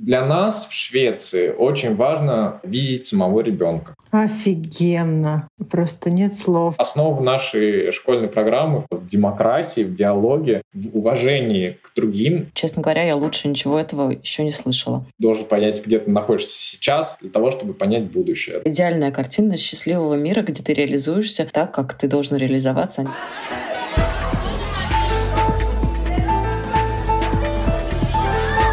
Для нас в Швеции очень важно видеть самого ребенка. Офигенно. Просто нет слов. Основа нашей школьной программы в демократии, в диалоге, в уважении к другим. Честно говоря, я лучше ничего этого еще не слышала. Должен понять, где ты находишься сейчас, для того, чтобы понять будущее. Идеальная картина счастливого мира, где ты реализуешься так, как ты должен реализоваться.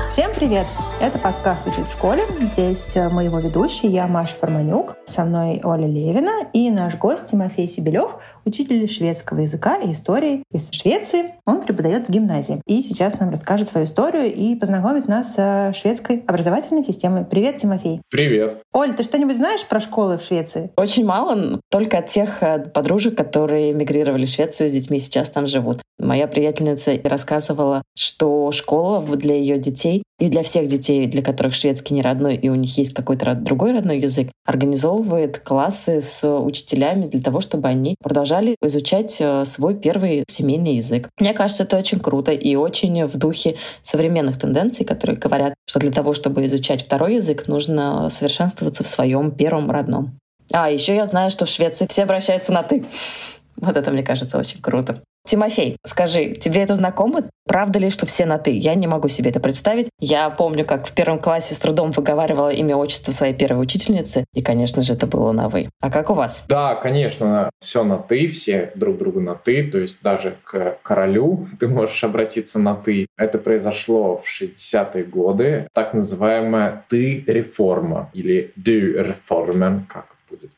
Всем привет! Это подкаст «Учить в школе». Здесь э, мы его ведущие, я Маша Форманюк, со мной Оля Левина и наш гость Тимофей Сибелев, учитель шведского языка и истории из Швеции. Он преподает в гимназии. И сейчас нам расскажет свою историю и познакомит нас с шведской образовательной системой. Привет, Тимофей. Привет. Оль, ты что-нибудь знаешь про школы в Швеции? Очень мало, только от тех э, подружек, которые мигрировали в Швецию с детьми, сейчас там живут. Моя приятельница рассказывала, что школа для ее детей и для всех детей, для которых шведский не родной, и у них есть какой-то другой родной язык, организовывает классы с учителями для того, чтобы они продолжали изучать э, свой первый семейный язык. Мне кажется, это очень круто и очень в духе современных тенденций, которые говорят, что для того, чтобы изучать второй язык, нужно совершенствоваться в своем первом родном. А, еще я знаю, что в Швеции все обращаются на «ты». Вот это, мне кажется, очень круто. Тимофей, скажи, тебе это знакомо? Правда ли, что все на «ты»? Я не могу себе это представить. Я помню, как в первом классе с трудом выговаривала имя отчества своей первой учительницы, и, конечно же, это было на «вы». А как у вас? Да, конечно, все на «ты», все друг другу на «ты», то есть даже к королю ты можешь обратиться на «ты». Это произошло в 60-е годы, так называемая «ты-реформа» или «du-reformen», как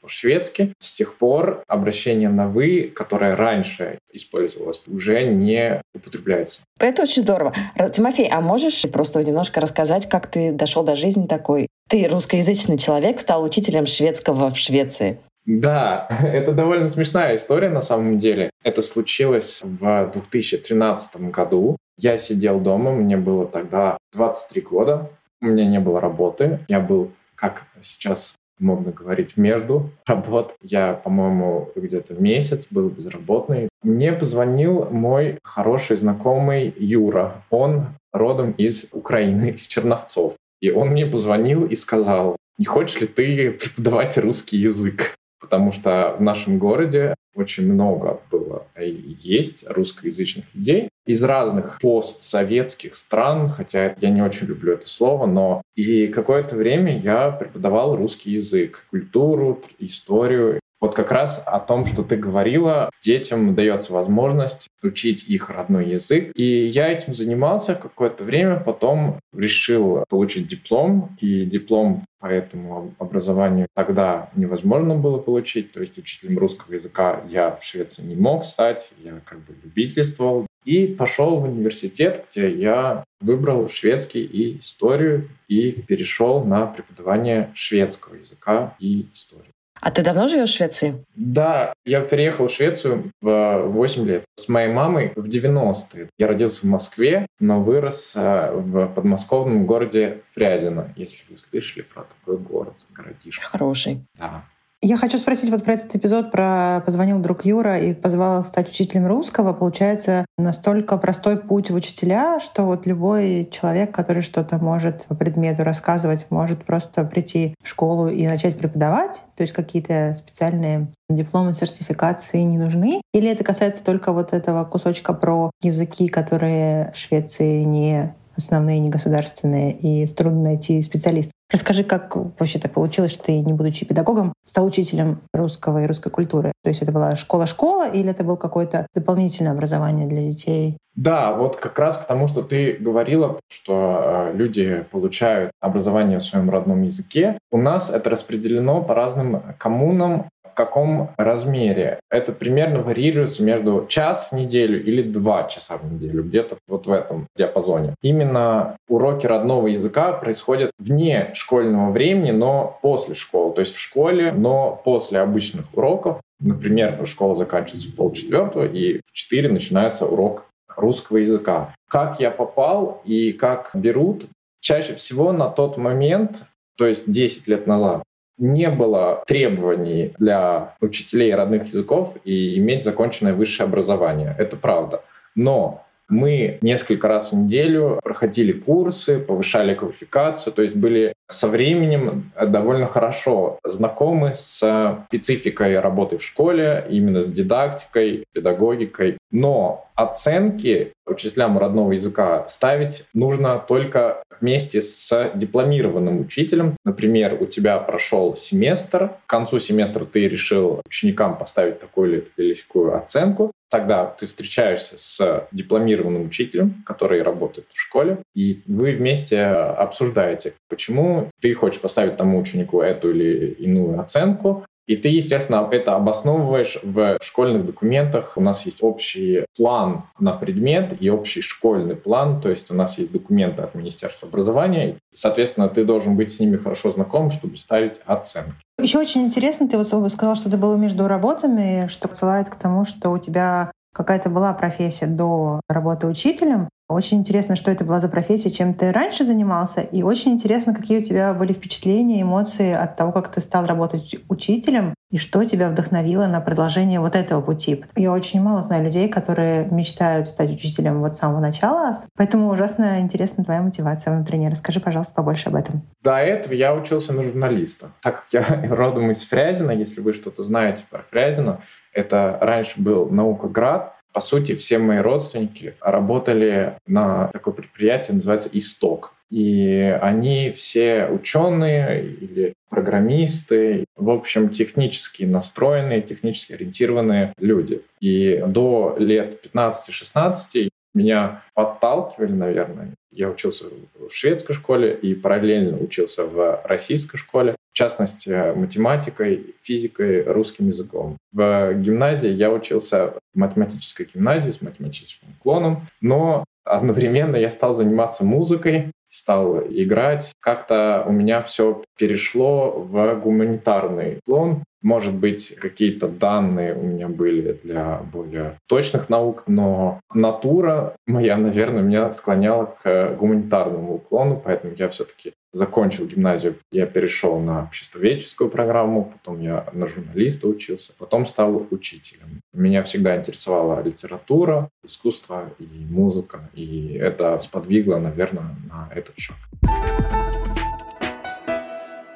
по-шведски. С тех пор обращение на «вы», которое раньше использовалось, уже не употребляется. Это очень здорово. Тимофей, а можешь просто немножко рассказать, как ты дошел до жизни такой? Ты русскоязычный человек, стал учителем шведского в Швеции. Да, это довольно смешная история на самом деле. Это случилось в 2013 году. Я сидел дома, мне было тогда 23 года, у меня не было работы, я был, как сейчас модно говорить, между работ. Я, по-моему, где-то месяц был безработный. Мне позвонил мой хороший знакомый Юра. Он родом из Украины, из Черновцов. И он мне позвонил и сказал, не хочешь ли ты преподавать русский язык? Потому что в нашем городе очень много было и есть русскоязычных людей из разных постсоветских стран, хотя я не очень люблю это слово, но и какое-то время я преподавал русский язык, культуру, историю. Вот как раз о том, что ты говорила, детям дается возможность учить их родной язык. И я этим занимался какое-то время, потом решил получить диплом, и диплом по этому образованию тогда невозможно было получить, то есть учителем русского языка я в Швеции не мог стать, я как бы любительствовал. И пошел в университет, где я выбрал шведский и историю, и перешел на преподавание шведского языка и истории. А ты давно живешь в Швеции? Да, я переехал в Швецию в 8 лет. С моей мамой в 90-е. Я родился в Москве, но вырос э, в подмосковном городе Фрязино, если вы слышали про такой город, городишко. Хороший. Да. Я хочу спросить вот про этот эпизод, про позвонил друг Юра и позвал стать учителем русского. Получается, настолько простой путь в учителя, что вот любой человек, который что-то может по предмету рассказывать, может просто прийти в школу и начать преподавать, то есть какие-то специальные дипломы, сертификации не нужны? Или это касается только вот этого кусочка про языки, которые в Швеции не основные, не государственные, и трудно найти специалистов? Расскажи, как вообще так получилось, что ты, не будучи педагогом, стал учителем русского и русской культуры? То есть это была школа-школа или это было какое-то дополнительное образование для детей? Да, вот как раз к тому, что ты говорила, что э, люди получают образование в своем родном языке. У нас это распределено по разным коммунам, в каком размере. Это примерно варьируется между час в неделю или два часа в неделю, где-то вот в этом диапазоне. Именно уроки родного языка происходят вне школьного времени, но после школы. То есть в школе, но после обычных уроков. Например, школа заканчивается в полчетвертого, и в четыре начинается урок русского языка. Как я попал и как берут, чаще всего на тот момент, то есть 10 лет назад, не было требований для учителей родных языков и иметь законченное высшее образование. Это правда. Но Мы несколько раз в неделю проходили курсы, повышали квалификацию, то есть были со временем довольно хорошо знакомы с спецификой работы в школе, именно с дидактикой, педагогикой. Но оценки учителям родного языка ставить нужно только вместе с дипломированным учителем. Например, у тебя прошел семестр, к концу семестра ты решил ученикам поставить такую или такую оценку, Тогда ты встречаешься с дипломированным учителем, который работает в школе, и вы вместе обсуждаете, почему ты хочешь поставить тому ученику эту или иную оценку, и ты, естественно, это обосновываешь в школьных документах. У нас есть общий план на предмет и общий школьный план. То есть у нас есть документы от Министерства образования. Соответственно, ты должен быть с ними хорошо знаком, чтобы ставить оценки. Еще очень интересно, ты вот сказал, что ты был между работами, что ссылает к тому, что у тебя какая-то была профессия до работы учителем. Очень интересно, что это была за профессия, чем ты раньше занимался, и очень интересно, какие у тебя были впечатления, эмоции от того, как ты стал работать учителем, и что тебя вдохновило на продолжение вот этого пути. Я очень мало знаю людей, которые мечтают стать учителем вот с самого начала, поэтому ужасно интересна твоя мотивация внутренняя. Расскажи, пожалуйста, побольше об этом. До этого я учился на журналиста. Так как я родом из Фрязина, если вы что-то знаете про Фрязино, это раньше был Наукоград, по сути, все мои родственники работали на такое предприятие, называется «Исток». И они все ученые или программисты, в общем, технически настроенные, технически ориентированные люди. И до лет 15-16 меня подталкивали, наверное. Я учился в шведской школе и параллельно учился в российской школе частности, математикой, физикой, русским языком. В гимназии я учился в математической гимназии с математическим уклоном, но одновременно я стал заниматься музыкой, стал играть. Как-то у меня все перешло в гуманитарный уклон. Может быть, какие-то данные у меня были для более точных наук, но натура моя, наверное, меня склоняла к гуманитарному уклону, поэтому я все-таки закончил гимназию, я перешел на обществоведческую программу, потом я на журналиста учился, потом стал учителем. Меня всегда интересовала литература, искусство и музыка, и это сподвигло, наверное, на этот шаг.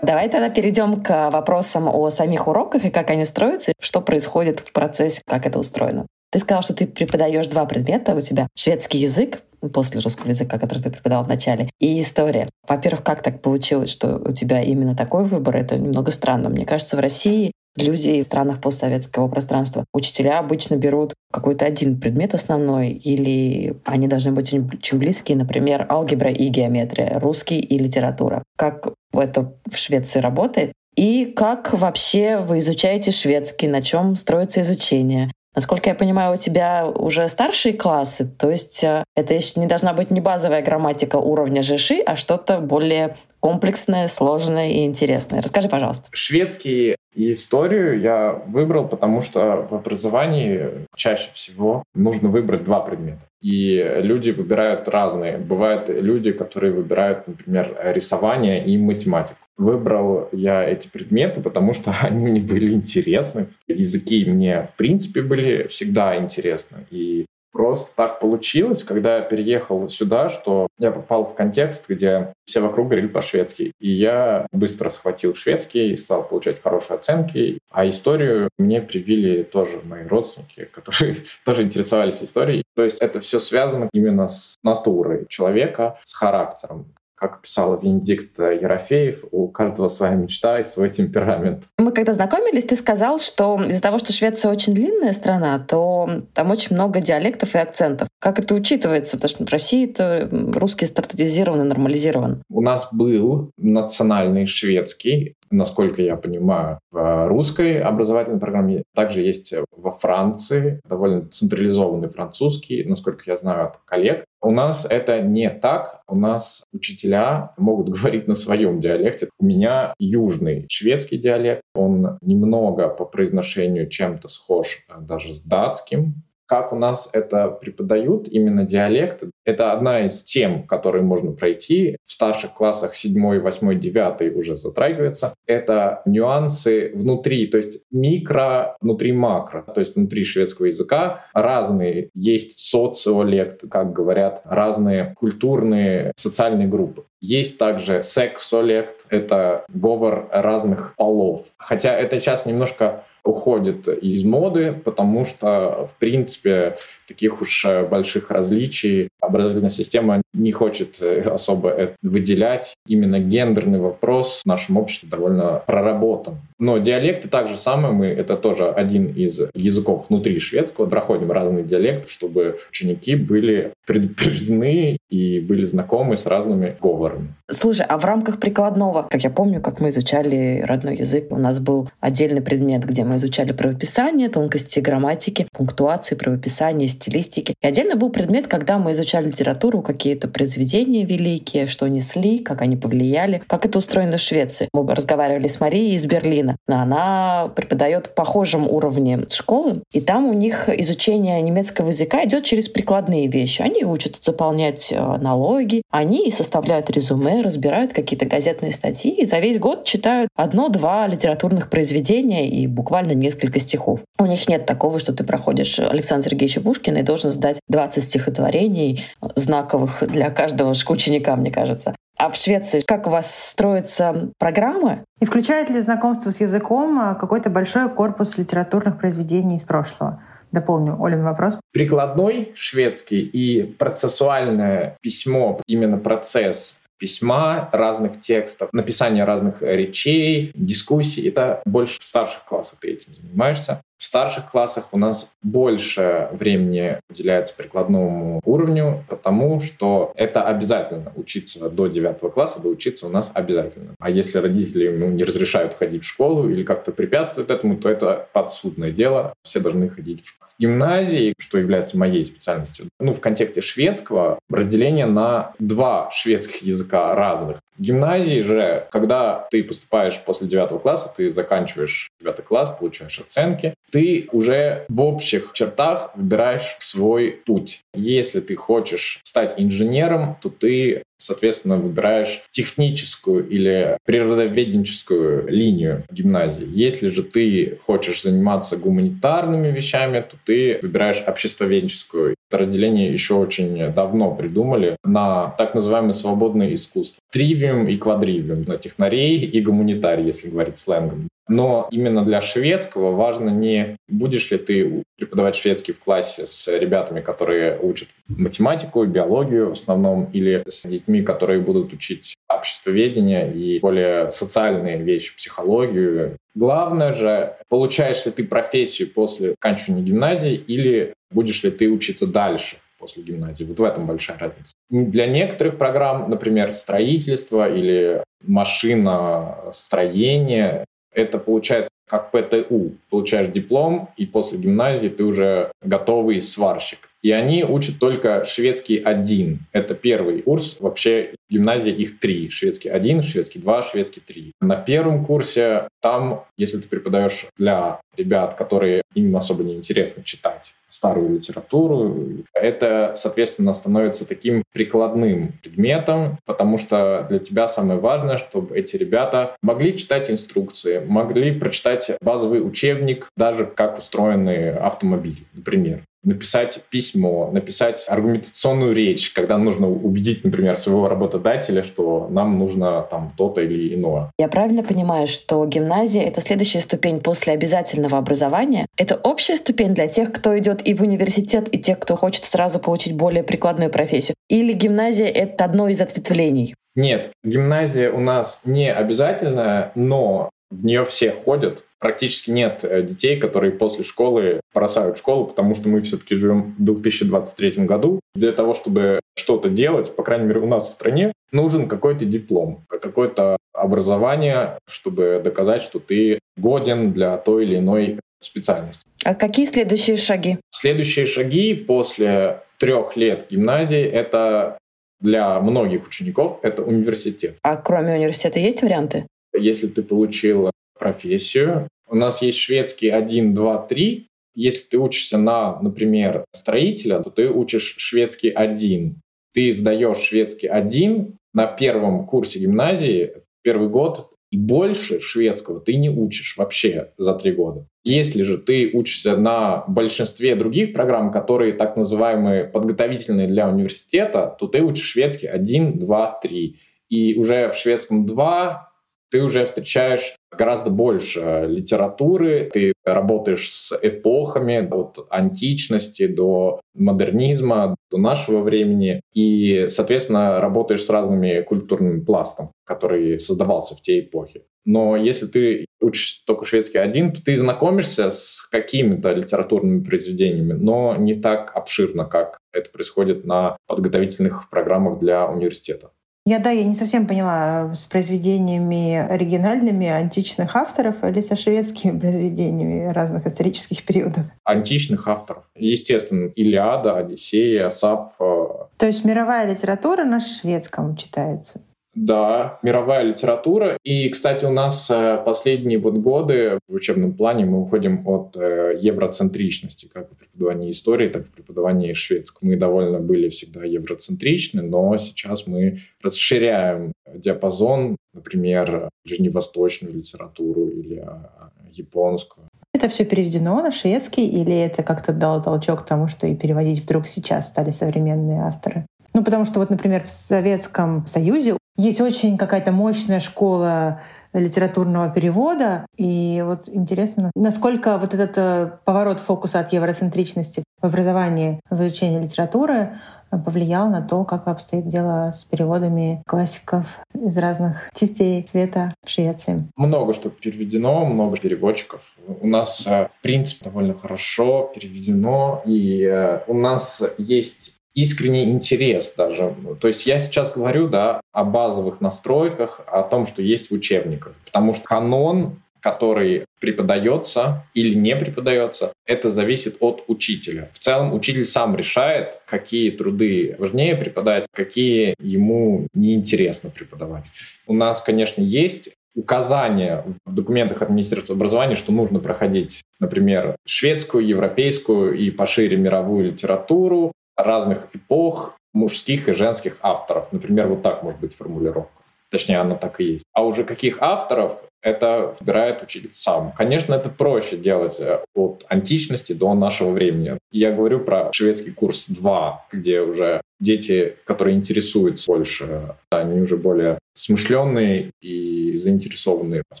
Давай тогда перейдем к вопросам о самих уроках и как они строятся, что происходит в процессе, как это устроено. Ты сказал, что ты преподаешь два предмета. У тебя шведский язык после русского языка, который ты преподавал в начале, и история. Во-первых, как так получилось, что у тебя именно такой выбор? Это немного странно. Мне кажется, в России люди в странах постсоветского пространства. Учителя обычно берут какой-то один предмет основной, или они должны быть очень близкие, например, алгебра и геометрия, русский и литература. Как это в Швеции работает? И как вообще вы изучаете шведский, на чем строится изучение? Насколько я понимаю, у тебя уже старшие классы, то есть э, это не должна быть не базовая грамматика уровня ЖШИ, а что-то более комплексное, сложное и интересное. Расскажи, пожалуйста. Шведский и историю я выбрал, потому что в образовании чаще всего нужно выбрать два предмета. И люди выбирают разные. Бывают люди, которые выбирают, например, рисование и математику. Выбрал я эти предметы, потому что они мне были интересны. Языки мне, в принципе, были всегда интересны. И Просто так получилось, когда я переехал сюда, что я попал в контекст, где все вокруг говорили по-шведски. И я быстро схватил шведский, стал получать хорошие оценки. А историю мне привили тоже мои родственники, которые тоже интересовались историей. То есть это все связано именно с натурой человека, с характером как писал Венедикт Ерофеев, у каждого своя мечта и свой темперамент. Мы когда знакомились, ты сказал, что из-за того, что Швеция очень длинная страна, то там очень много диалектов и акцентов. Как это учитывается? Потому что в России это русский стандартизирован и нормализирован. У нас был национальный шведский, насколько я понимаю, в русской образовательной программе. Также есть во Франции довольно централизованный французский, насколько я знаю от коллег. У нас это не так. У нас учителя могут говорить на своем диалекте. У меня южный шведский диалект. Он немного по произношению чем-то схож даже с датским, как у нас это преподают, именно диалект, это одна из тем, которые можно пройти. В старших классах 7, 8, 9 уже затрагивается. Это нюансы внутри, то есть микро, внутри макро, то есть внутри шведского языка разные. Есть социолект, как говорят, разные культурные, социальные группы. Есть также сексолект, это говор разных полов. Хотя это сейчас немножко уходит из моды, потому что, в принципе, таких уж э, больших различий образовательная система не хочет э, особо выделять. Именно гендерный вопрос в нашем обществе довольно проработан. Но диалекты так же самое, мы, это тоже один из языков внутри шведского, проходим разные диалекты, чтобы ученики были предупреждены и были знакомы с разными говорами. Слушай, а в рамках прикладного, как я помню, как мы изучали родной язык, у нас был отдельный предмет, где мы изучали правописание, тонкости грамматики, пунктуации, правописания, стилистики. И отдельно был предмет, когда мы изучали литературу, какие-то произведения великие, что несли, как они повлияли, как это устроено в Швеции. Мы разговаривали с Марией из Берлина. Она преподает похожем уровне школы, и там у них изучение немецкого языка идет через прикладные вещи. Они учат заполнять э, налоги, они составляют резюме, разбирают какие-то газетные статьи и за весь год читают одно-два литературных произведения и буквально несколько стихов. У них нет такого, что ты проходишь Александра Сергеевича Пушкина и должен сдать 20 стихотворений, знаковых для каждого ученика, мне кажется. А в Швеции как у вас строятся программы? И включает ли знакомство с языком а, какой-то большой корпус литературных произведений из прошлого? Дополню Олин вопрос. Прикладной шведский и процессуальное письмо, именно процесс письма, разных текстов, написания разных речей, дискуссий. Это больше в старших классах ты этим занимаешься. В старших классах у нас больше времени уделяется прикладному уровню, потому что это обязательно учиться до 9 класса, до учиться у нас обязательно. А если родители ну, не разрешают ходить в школу или как-то препятствуют этому, то это подсудное дело. Все должны ходить в школу. В гимназии, что является моей специальностью, ну, в контексте шведского, разделение на два шведских языка разных. В гимназии же, когда ты поступаешь после 9 класса, ты заканчиваешь 9 класс, получаешь оценки, ты уже в общих чертах выбираешь свой путь. Если ты хочешь стать инженером, то ты соответственно, выбираешь техническую или природоведенческую линию в гимназии. Если же ты хочешь заниматься гуманитарными вещами, то ты выбираешь обществоведческую. Это разделение еще очень давно придумали на так называемое свободное искусство. Тривиум и квадривиум, на технарей и гуманитарий, если говорить сленгом. Но именно для шведского важно не будешь ли ты преподавать шведский в классе с ребятами, которые учат математику биологию в основном, или с детьми, которые будут учить обществоведение и более социальные вещи, психологию. Главное же, получаешь ли ты профессию после оканчивания гимназии или будешь ли ты учиться дальше после гимназии. Вот в этом большая разница. Для некоторых программ, например, строительство или машиностроение, это получается как ПТУ. Получаешь диплом, и после гимназии ты уже готовый сварщик. И они учат только шведский один. Это первый курс. Вообще в гимназии их три. Шведский один, шведский два, шведский три. На первом курсе там, если ты преподаешь для ребят, которые им особо не интересно читать, старую литературу. Это, соответственно, становится таким прикладным предметом, потому что для тебя самое важное, чтобы эти ребята могли читать инструкции, могли прочитать базовый учебник, даже как устроены автомобили, например написать письмо, написать аргументационную речь, когда нужно убедить, например, своего работодателя, что нам нужно там то-то или иное. Я правильно понимаю, что гимназия — это следующая ступень после обязательного образования? Это общая ступень для тех, кто идет и в университет, и тех, кто хочет сразу получить более прикладную профессию? Или гимназия — это одно из ответвлений? Нет, гимназия у нас не обязательная, но в нее все ходят. Практически нет э, детей, которые после школы бросают школу, потому что мы все-таки живем в 2023 году. Для того, чтобы что-то делать, по крайней мере у нас в стране, нужен какой-то диплом, какое-то образование, чтобы доказать, что ты годен для той или иной специальности. А какие следующие шаги? Следующие шаги после трех лет гимназии — это для многих учеников это университет. А кроме университета есть варианты? Если ты получил профессию, у нас есть шведский 1, 2, 3, Если ты учишься на, например, строителя, то ты учишь шведский один. Ты сдаешь шведский один на первом курсе гимназии, первый год, и больше шведского ты не учишь вообще за три года. Если же ты учишься на большинстве других программ, которые так называемые подготовительные для университета, то ты учишь шведский 1, 2, 3. И уже в шведском 2 ты уже встречаешь гораздо больше литературы, ты работаешь с эпохами от античности до модернизма, до нашего времени, и, соответственно, работаешь с разными культурными пластом, который создавался в те эпохи. Но если ты учишь только шведский один, то ты знакомишься с какими-то литературными произведениями, но не так обширно, как это происходит на подготовительных программах для университета. Я, да, я не совсем поняла, с произведениями оригинальными античных авторов или со шведскими произведениями разных исторических периодов? Античных авторов. Естественно, Илиада, Одиссея, Сапфо. То есть мировая литература на шведском читается? Да, мировая литература. И, кстати, у нас э, последние вот годы в учебном плане мы уходим от э, евроцентричности, как в преподавании истории, так и в преподавании шведского. Мы довольно были всегда евроцентричны, но сейчас мы расширяем диапазон, например, ближневосточную литературу или а, японскую. Это все переведено на шведский или это как-то дало толчок к тому, что и переводить вдруг сейчас стали современные авторы? Ну, потому что вот, например, в Советском Союзе есть очень какая-то мощная школа литературного перевода. И вот интересно, насколько вот этот э, поворот фокуса от евроцентричности в образовании, в изучении литературы повлиял на то, как обстоит дело с переводами классиков из разных частей света в Швеции. Много что переведено, много переводчиков. У нас, э, в принципе, довольно хорошо переведено, и э, у нас есть искренний интерес даже. То есть я сейчас говорю да, о базовых настройках, о том, что есть в учебниках. Потому что канон, который преподается или не преподается, это зависит от учителя. В целом учитель сам решает, какие труды важнее преподать, какие ему неинтересно преподавать. У нас, конечно, есть указания в документах от Министерства образования, что нужно проходить, например, шведскую, европейскую и пошире мировую литературу, разных эпох мужских и женских авторов. Например, вот так может быть формулировка. Точнее, она так и есть. А уже каких авторов, это выбирает учитель сам. Конечно, это проще делать э, от античности до нашего времени. Я говорю про шведский курс 2, где уже дети, которые интересуются больше, они уже более смышленные и заинтересованные. В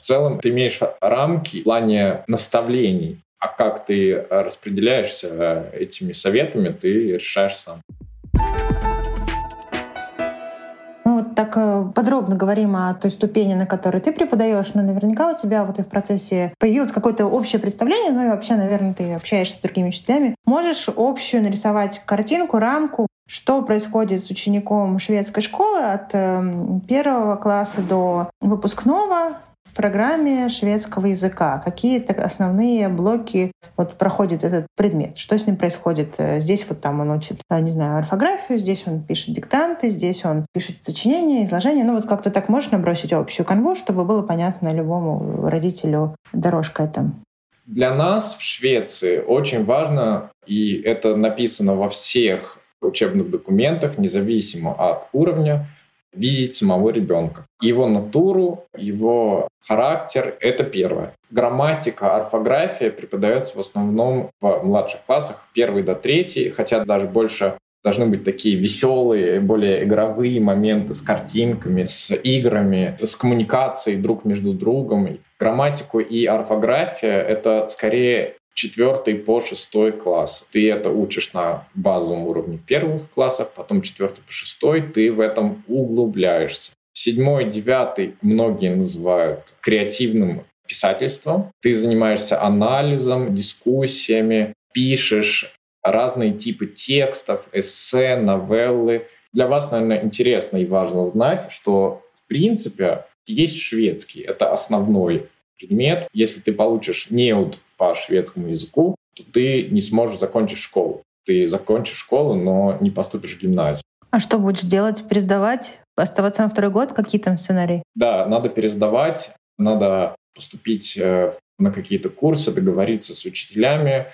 целом, ты имеешь рамки в плане наставлений а как ты э, распределяешься э, этими советами, ты решаешь сам. Мы вот так э, подробно говорим о той ступени, на которой ты преподаешь, но наверняка у тебя вот и в процессе появилось какое-то общее представление, ну и вообще, наверное, ты общаешься с другими учителями. Можешь общую нарисовать картинку, рамку, что происходит с учеником шведской школы от первого класса до выпускного, в программе шведского языка? Какие основные блоки вот проходит этот предмет? Что с ним происходит? Э, здесь вот там он учит, э, не знаю, орфографию, здесь он пишет диктанты, здесь он пишет сочинения, изложения. Ну вот как-то так можно бросить общую канву, чтобы было понятно любому родителю дорожка эта. Для нас в Швеции очень важно, и это написано во всех учебных документах, независимо от уровня, видеть самого ребенка. Его натуру, его характер — это первое. Грамматика, орфография преподается в основном в младших классах, первый до третий, хотя даже больше должны быть такие веселые, более игровые моменты с картинками, с играми, с коммуникацией друг между другом. Грамматику и орфография — это скорее четвертый по шестой класс. Ты это учишь на базовом уровне в первых классах, потом четвертый по шестой, ты в этом углубляешься. Седьмой, девятый многие называют креативным писательством. Ты занимаешься анализом, дискуссиями, пишешь разные типы текстов, эссе, новеллы. Для вас, наверное, интересно и важно знать, что в принципе есть шведский. Это основной предмет. Если ты получишь неуд по шведскому языку, то ты не сможешь закончить школу. Ты закончишь школу, но не поступишь в гимназию. А что будешь делать? Пересдавать? Оставаться на второй год? Какие там сценарии? Да, надо пересдавать, надо поступить э, на какие-то курсы, договориться с учителями.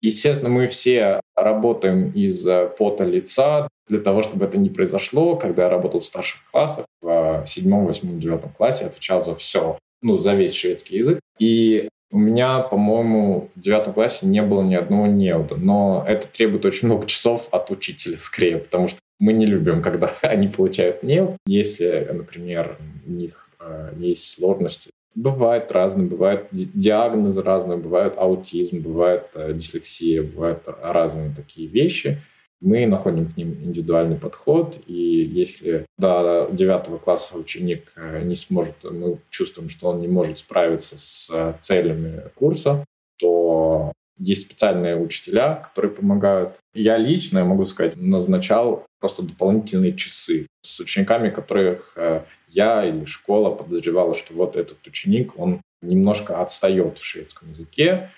Естественно, мы все работаем из пота лица для того, чтобы это не произошло. Когда я работал в старших классах, в седьмом, восьмом, девятом классе, я отвечал за все, ну, за весь шведский язык. И у меня, по-моему, в девятом классе не было ни одного неуда, но это требует очень много часов от учителя скорее, потому что мы не любим, когда они получают неуд. Если, например, у них э, есть сложности Бывает разные, бывают диагнозы разные, бывает аутизм, бывает э, дислексия, бывают разные такие вещи. Мы находим к ним индивидуальный подход, и если до девятого класса ученик э, не сможет, мы чувствуем, что он не может справиться с э, целями курса, то есть специальные учителя, которые помогают. Я лично, я могу сказать, назначал просто дополнительные часы с учениками, которых я или школа подозревала, что вот этот ученик, он немножко отстает в шведском языке.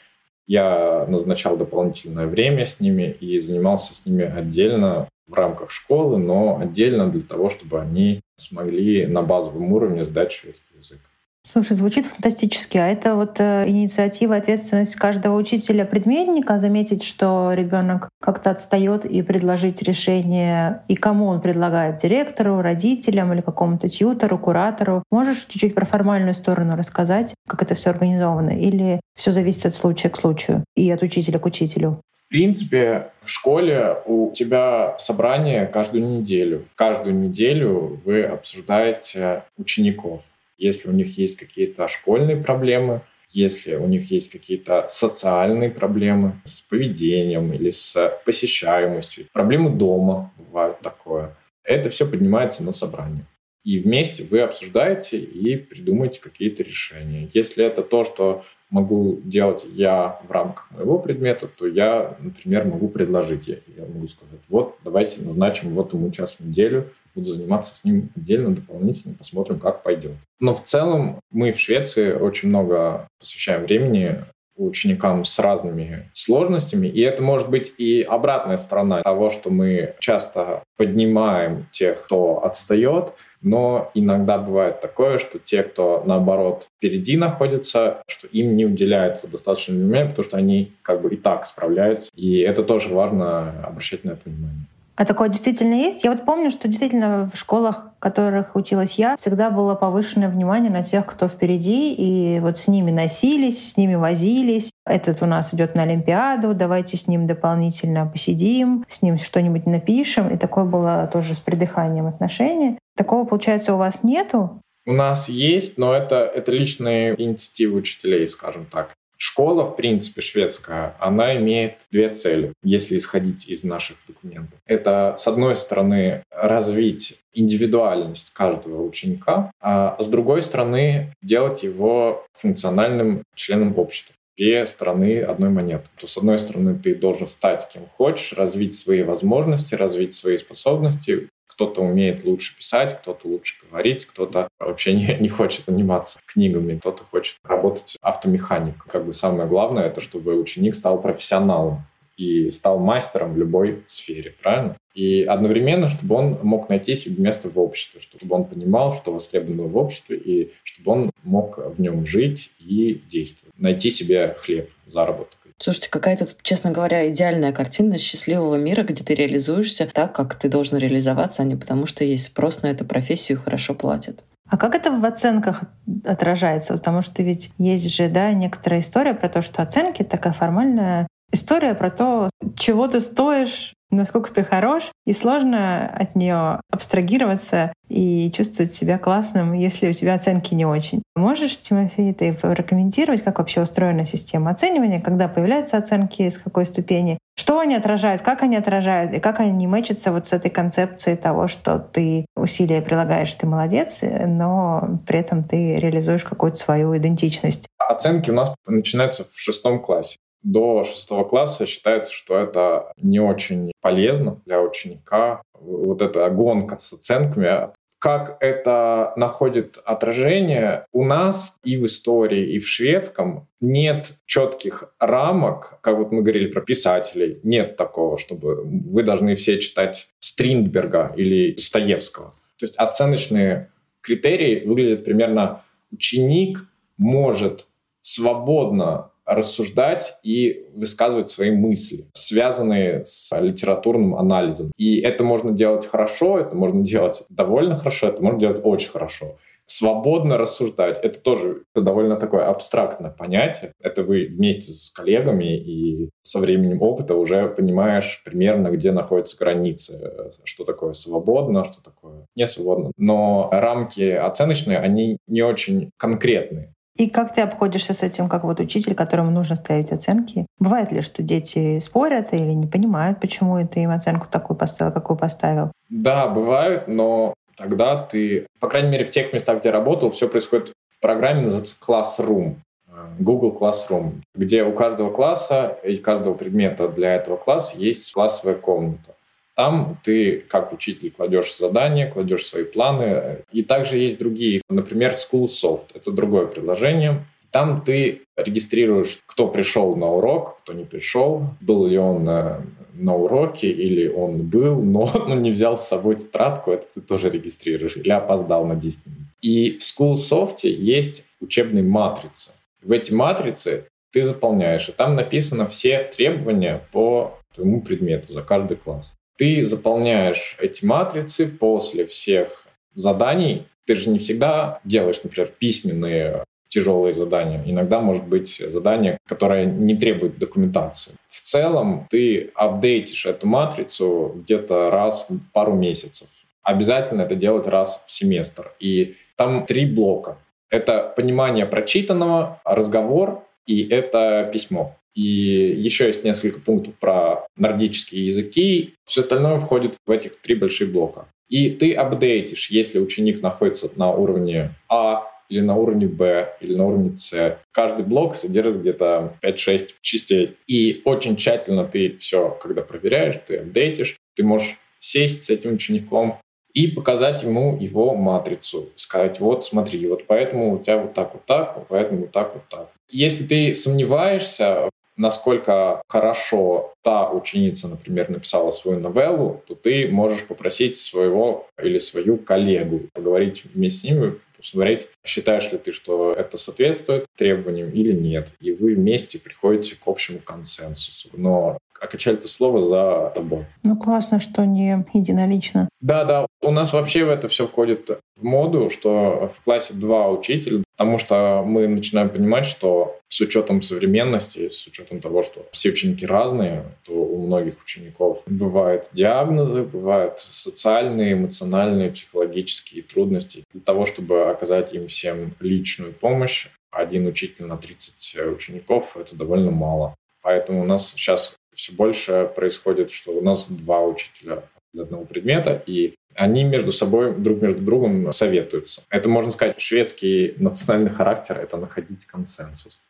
Я назначал дополнительное время с ними и занимался с ними отдельно в рамках школы, но отдельно для того, чтобы они смогли на базовом уровне сдать шведский язык. Слушай, звучит фантастически. А это вот э, инициатива, ответственность каждого учителя-предметника заметить, что ребенок как-то отстает и предложить решение, и кому он предлагает, директору, родителям или какому-то тьютору, куратору. Можешь чуть-чуть про формальную сторону рассказать, как это все организовано? Или все зависит от случая к случаю и от учителя к учителю? В принципе, в школе у тебя собрание каждую неделю. Каждую неделю вы обсуждаете учеников если у них есть какие-то школьные проблемы, если у них есть какие-то социальные проблемы с поведением или с посещаемостью, проблемы дома бывают такое. Это все поднимается на собрании. И вместе вы обсуждаете и придумаете какие-то решения. Если это то, что могу делать я в рамках моего предмета, то я, например, могу предложить, я могу сказать, вот, давайте назначим вот ему час в неделю, буду заниматься с ним отдельно, дополнительно, посмотрим, как пойдет. Но в целом мы в Швеции очень много посвящаем времени ученикам с разными сложностями. И это может быть и обратная сторона того, что мы часто поднимаем тех, кто отстает, но иногда бывает такое, что те, кто наоборот впереди находятся, что им не уделяется достаточно внимания, потому что они как бы и так справляются. И это тоже важно обращать на это внимание. А такое действительно есть? Я вот помню, что действительно в школах, в которых училась я, всегда было повышенное внимание на тех, кто впереди, и вот с ними носились, с ними возились. Этот у нас идет на Олимпиаду, давайте с ним дополнительно посидим, с ним что-нибудь напишем. И такое было тоже с придыханием отношения. Такого, получается, у вас нету? У нас есть, но это, это личные инициативы учителей, скажем так. Школа, в принципе, шведская, она имеет две цели, если исходить из наших документов. Это, с одной стороны, развить индивидуальность каждого ученика, а с другой стороны, делать его функциональным членом общества две стороны одной монеты. То, с одной стороны, ты должен стать кем хочешь, развить свои возможности, развить свои способности, кто-то умеет лучше писать, кто-то лучше говорить, кто-то вообще не, не хочет заниматься книгами, кто-то хочет работать автомехаником. Как бы самое главное, это чтобы ученик стал профессионалом и стал мастером в любой сфере, правильно? И одновременно, чтобы он мог найти себе место в обществе, чтобы он понимал, что востребовано в обществе, и чтобы он мог в нем жить и действовать. Найти себе хлеб, заработок. Слушайте, какая-то, честно говоря, идеальная картина счастливого мира, где ты реализуешься так, как ты должен реализоваться, а не потому, что есть спрос на эту профессию и хорошо платят. А как это в оценках отражается? Потому что ведь есть же да, некоторая история про то, что оценки — такая формальная история про то, чего ты стоишь, насколько ты хорош, и сложно от нее абстрагироваться и чувствовать себя классным, если у тебя оценки не очень. Можешь, Тимофей, ты прокомментировать, как вообще устроена система оценивания, когда появляются оценки, с какой ступени, что они отражают, как они отражают, и как они мэчатся вот с этой концепцией того, что ты усилия прилагаешь, ты молодец, но при этом ты реализуешь какую-то свою идентичность. Оценки у нас начинаются в шестом классе до шестого класса считается, что это не очень полезно для ученика. Вот эта гонка с оценками, как это находит отражение у нас и в истории, и в шведском нет четких рамок, как вот мы говорили про писателей, нет такого, чтобы вы должны все читать Стриндберга или Стоевского. То есть оценочные критерии выглядят примерно ученик может свободно рассуждать и высказывать свои мысли, связанные с литературным анализом. И это можно делать хорошо, это можно делать довольно хорошо, это можно делать очень хорошо свободно рассуждать. Это тоже это довольно такое абстрактное понятие. Это вы вместе с коллегами и со временем опыта уже понимаешь примерно, где находятся границы, что такое свободно, что такое не свободно. Но рамки оценочные, они не очень конкретные. И как ты обходишься с этим, как вот учитель, которому нужно ставить оценки? Бывает ли, что дети спорят или не понимают, почему ты им оценку такую поставил, какую поставил? Да, бывают, но тогда ты, по крайней мере, в тех местах, где работал, все происходит в программе, называется Classroom. Э, Google Classroom, где у каждого класса и каждого предмета для этого класса есть классовая комната. Там ты, как учитель, кладешь задания, кладешь свои планы. И также есть другие, например, School Soft. Это другое приложение. Там ты регистрируешь, кто пришел на урок, кто не пришел, был ли он на, на уроке, или он был, но, но не взял с собой тетрадку, это ты тоже регистрируешь, или опоздал на 10 минут. И в SchoolSoft есть учебные матрицы. В эти матрицы ты заполняешь, и там написано все требования по твоему предмету за каждый класс. Ты заполняешь эти матрицы после всех заданий. Ты же не всегда делаешь, например, письменные тяжелые задания. Иногда может быть задание, которое не требует документации. В целом ты апдейтишь эту матрицу где-то раз в пару месяцев. Обязательно это делать раз в семестр. И там три блока. Это понимание прочитанного, разговор и это письмо. И еще есть несколько пунктов про нордические языки. Все остальное входит в этих три большие блока. И ты апдейтишь, если ученик находится на уровне А, или на уровне B, или на уровне C. Каждый блок содержит где-то 5-6 частей. И очень тщательно ты все, когда проверяешь, ты апдейтишь, ты можешь сесть с этим учеником и показать ему его матрицу. Сказать, вот смотри, вот поэтому у тебя вот так вот так, поэтому вот так вот так. Если ты сомневаешься, насколько хорошо та ученица, например, написала свою новеллу, то ты можешь попросить своего или свою коллегу поговорить вместе с ними, посмотреть, считаешь ли ты, что это соответствует требованиям или нет. И вы вместе приходите к общему консенсусу. Но окончали это слово за тобой. Ну, классно, что не единолично. Да, да. У нас вообще в это все входит в моду, что в классе два учителя, потому что мы начинаем понимать, что с учетом современности, с учетом того, что все ученики разные, то у многих учеников бывают диагнозы, бывают социальные, эмоциональные, психологические трудности. Для того, чтобы оказать им всем личную помощь, один учитель на 30 учеников — это довольно мало. Поэтому у нас сейчас все больше происходит, что у нас два учителя для одного предмета, и они между собой, друг между другом советуются. Это, можно сказать, шведский национальный характер — это находить консенсус.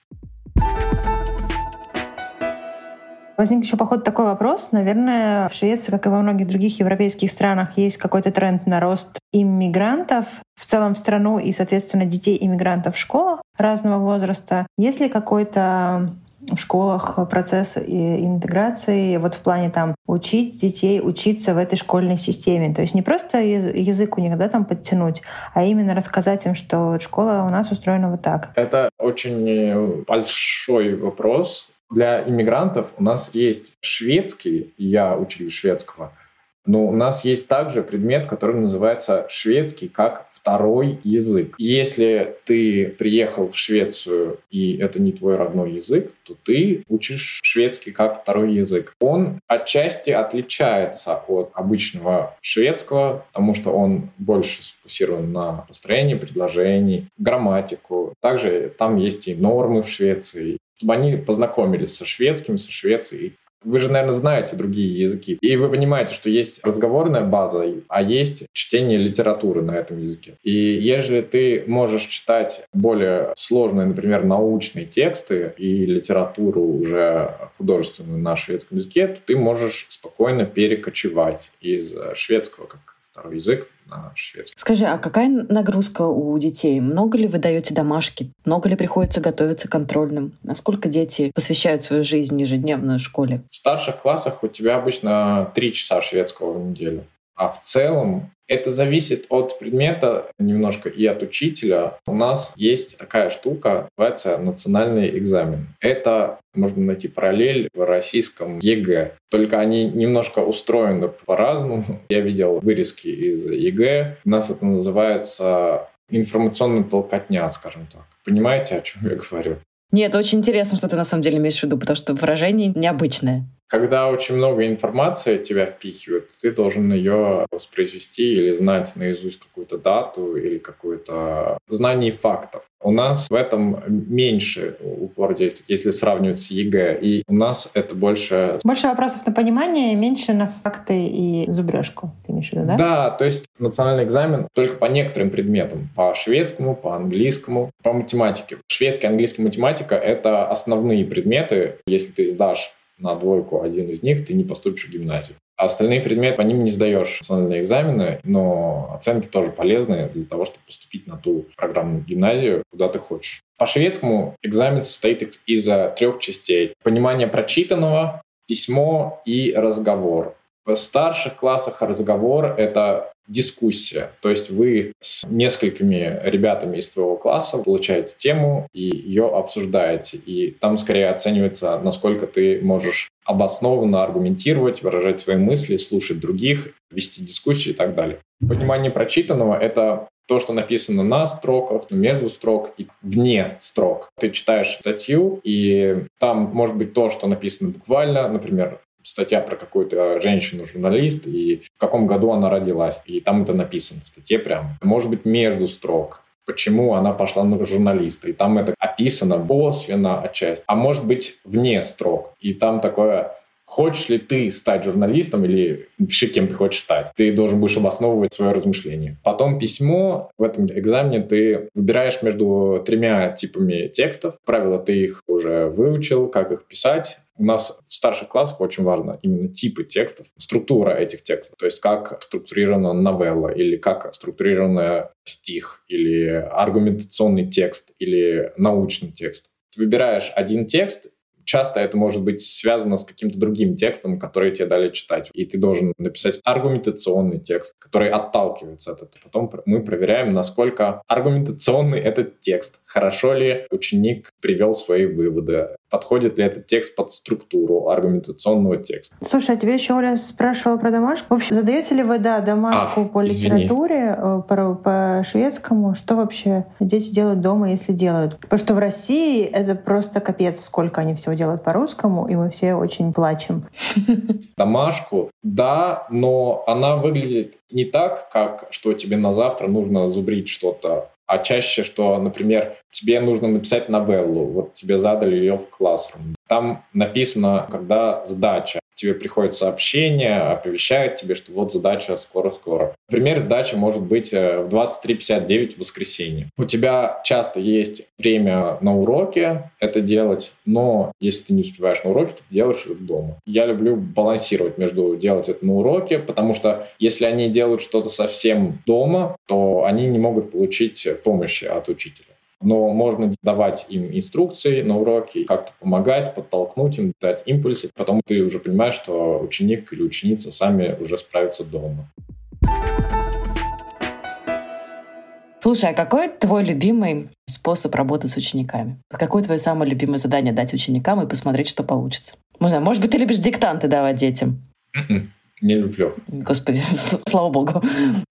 Возник еще, походу, такой вопрос. Наверное, в Швеции, как и во многих других европейских странах, есть какой-то тренд на рост иммигрантов в целом в страну и, соответственно, детей иммигрантов в школах разного возраста. Есть ли какой-то в школах процесс интеграции вот в плане там учить детей учиться в этой школьной системе. То есть не просто язык у них да, там подтянуть, а именно рассказать им, что школа у нас устроена вот так. Это очень большой вопрос. Для иммигрантов у нас есть шведский, я учитель шведского, но у нас есть также предмет, который называется шведский как второй язык. Если ты приехал в Швецию и это не твой родной язык, то ты учишь шведский как второй язык. Он отчасти отличается от обычного шведского, потому что он больше сфокусирован на построении предложений, грамматику. Также там есть и нормы в Швеции, чтобы они познакомились со шведским, со Швецией. Вы же, наверное, знаете другие языки. И вы понимаете, что есть разговорная база, а есть чтение литературы на этом языке. И если ты можешь читать более сложные, например, научные тексты и литературу уже художественную на шведском языке, то ты можешь спокойно перекочевать из шведского как второй язык на шведский. Скажи, а какая нагрузка у детей? Много ли вы даете домашки? Много ли приходится готовиться к контрольным? Насколько дети посвящают свою жизнь ежедневную школе? В старших классах у тебя обычно три часа шведского в неделю. А в целом Это зависит от предмета немножко и от учителя. У нас есть такая штука, называется национальный экзамен. Это можно найти параллель в российском ЕГЭ. Только они немножко устроены по-разному. Я видел вырезки из ЕГЭ. У нас это называется информационная толкотня, скажем так. Понимаете, о чем я говорю? Нет, очень интересно, что ты на самом деле имеешь в виду, потому что выражение необычное. Когда очень много информации тебя впихивают, ты должен ее воспроизвести или знать наизусть какую-то дату или какое-то знание фактов. У нас в этом меньше упор действует, если сравнивать с ЕГЭ. И у нас это больше... Больше вопросов на понимание, меньше на факты и зубрежку. Ты имеешь в виду, да? Да, то есть национальный экзамен только по некоторым предметам. По шведскому, по английскому, по математике. Шведский, английский, математика — это основные предметы. Если ты сдашь на двойку один из них, ты не поступишь в гимназию. А остальные предметы, по ним не сдаешь национальные экзамены, но оценки тоже полезны для того, чтобы поступить на ту программную гимназию, куда ты хочешь. По шведскому экзамен состоит из трех частей. Понимание прочитанного, письмо и разговор. В старших классах разговор — это дискуссия. То есть вы с несколькими ребятами из твоего класса получаете тему и ее обсуждаете. И там скорее оценивается, насколько ты можешь обоснованно аргументировать, выражать свои мысли, слушать других, вести дискуссии и так далее. Понимание прочитанного — это то, что написано на строках, между строк и вне строк. Ты читаешь статью, и там может быть то, что написано буквально, например, статья про какую-то женщину-журналист и в каком году она родилась. И там это написано в статье прям. Может быть, между строк почему она пошла на журналиста. И там это описано косвенно отчасти. А может быть, вне строк. И там такое Хочешь ли ты стать журналистом или напиши, кем ты хочешь стать. Ты должен будешь обосновывать свое размышление. Потом письмо. В этом экзамене ты выбираешь между тремя типами текстов. Правила ты их уже выучил, как их писать. У нас в старших классах очень важно именно типы текстов, структура этих текстов. То есть как структурирована новелла, или как структурирована стих, или аргументационный текст, или научный текст. Ты выбираешь один текст часто это может быть связано с каким-то другим текстом, который тебе дали читать. И ты должен написать аргументационный текст, который отталкивается от этого. Потом мы проверяем, насколько аргументационный этот текст. Хорошо ли ученик привел свои выводы, подходит ли этот текст под структуру аргументационного текста. Слушай, а тебе еще Оля спрашивала про домашку. В общем, задаете ли вы, да, домашку а, по литературе, э, по, по шведскому? Что вообще дети делают дома, если делают? Потому что в России это просто капец, сколько они всего делают по-русскому, и мы все очень плачем. Домашку, да, но она выглядит не так, как что тебе на завтра нужно зубрить что-то а чаще, что, например, тебе нужно написать новеллу, вот тебе задали ее в Classroom. Там написано, когда сдача тебе приходит сообщение, оповещает тебе, что вот задача скоро-скоро. Например, задача может быть э, в 23.59 в воскресенье. У тебя часто есть время на уроке это делать, но если ты не успеваешь на уроке, ты делаешь это дома. Я люблю балансировать между делать это на уроке, потому что если они делают что-то совсем дома, то они не могут получить помощи от учителя но можно давать им инструкции на уроке, как-то помогать, подтолкнуть им, дать импульсы. Потом ты уже понимаешь, что ученик или ученица сами уже справятся дома. Слушай, а какой твой любимый способ работы с учениками? Какое твое самое любимое задание дать ученикам и посмотреть, что получится? Можно, может быть, ты любишь диктанты давать детям? М-м. Не люблю. Господи, слава богу.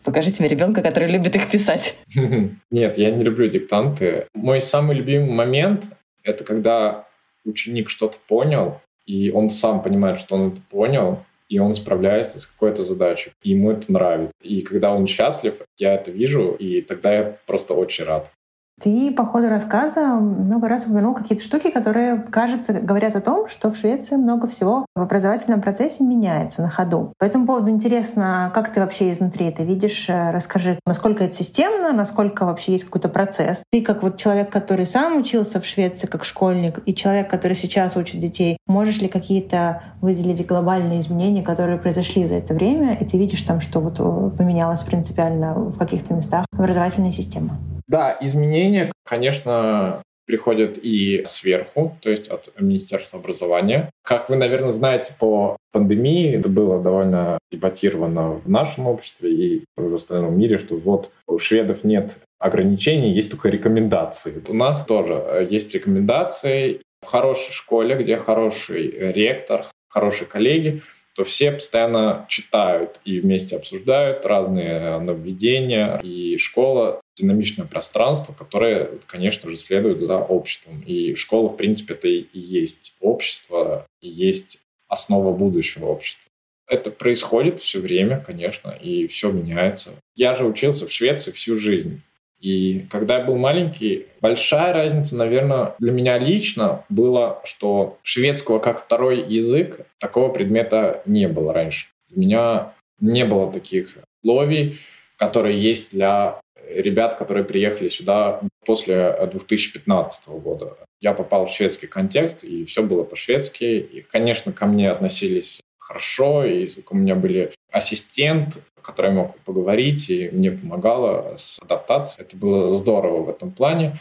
Покажите мне ребенка, который любит их писать. Нет, я не люблю диктанты. Мой самый любимый момент — это когда ученик что-то понял, и он сам понимает, что он это понял, и он справляется с какой-то задачей. И ему это нравится. И когда он счастлив, я это вижу, и тогда я просто очень рад. Ты по ходу рассказа много раз упомянул какие-то штуки, которые, кажется, говорят о том, что в Швеции много всего в образовательном процессе меняется на ходу. По этому поводу интересно, как ты вообще изнутри это видишь? Расскажи, насколько это системно, насколько вообще есть какой-то процесс. Ты как вот человек, который сам учился в Швеции как школьник, и человек, который сейчас учит детей, можешь ли какие-то выделить глобальные изменения, которые произошли за это время, и ты видишь там, что вот э, поменялось принципиально в каких-то местах образовательная система? Да, изменения, конечно, приходят и сверху, то есть от Министерства образования. Как вы, наверное, знаете, по пандемии это было довольно дебатировано в нашем обществе и в остальном мире, что вот у шведов нет ограничений, есть только рекомендации. У нас тоже э, есть рекомендации. В хорошей школе, где хороший ректор, хорошие коллеги, то все постоянно читают и вместе обсуждают разные нововведения. И школа — динамичное пространство, которое, конечно же, следует за обществом. И школа, в принципе, это и есть общество, и есть основа будущего общества. Это происходит все время, конечно, и все меняется. Я же учился в Швеции всю жизнь. И когда я был маленький, большая разница, наверное, для меня лично было, что шведского как второй язык такого предмета не было раньше. У меня не было таких ловий, которые есть для ребят, которые приехали сюда после 2015 года. Я попал в шведский контекст, и все было по-шведски. И, конечно, ко мне относились хорошо, и у меня были ассистент, которой я мог поговорить, и мне помогало с адаптацией. Это было здорово в этом плане.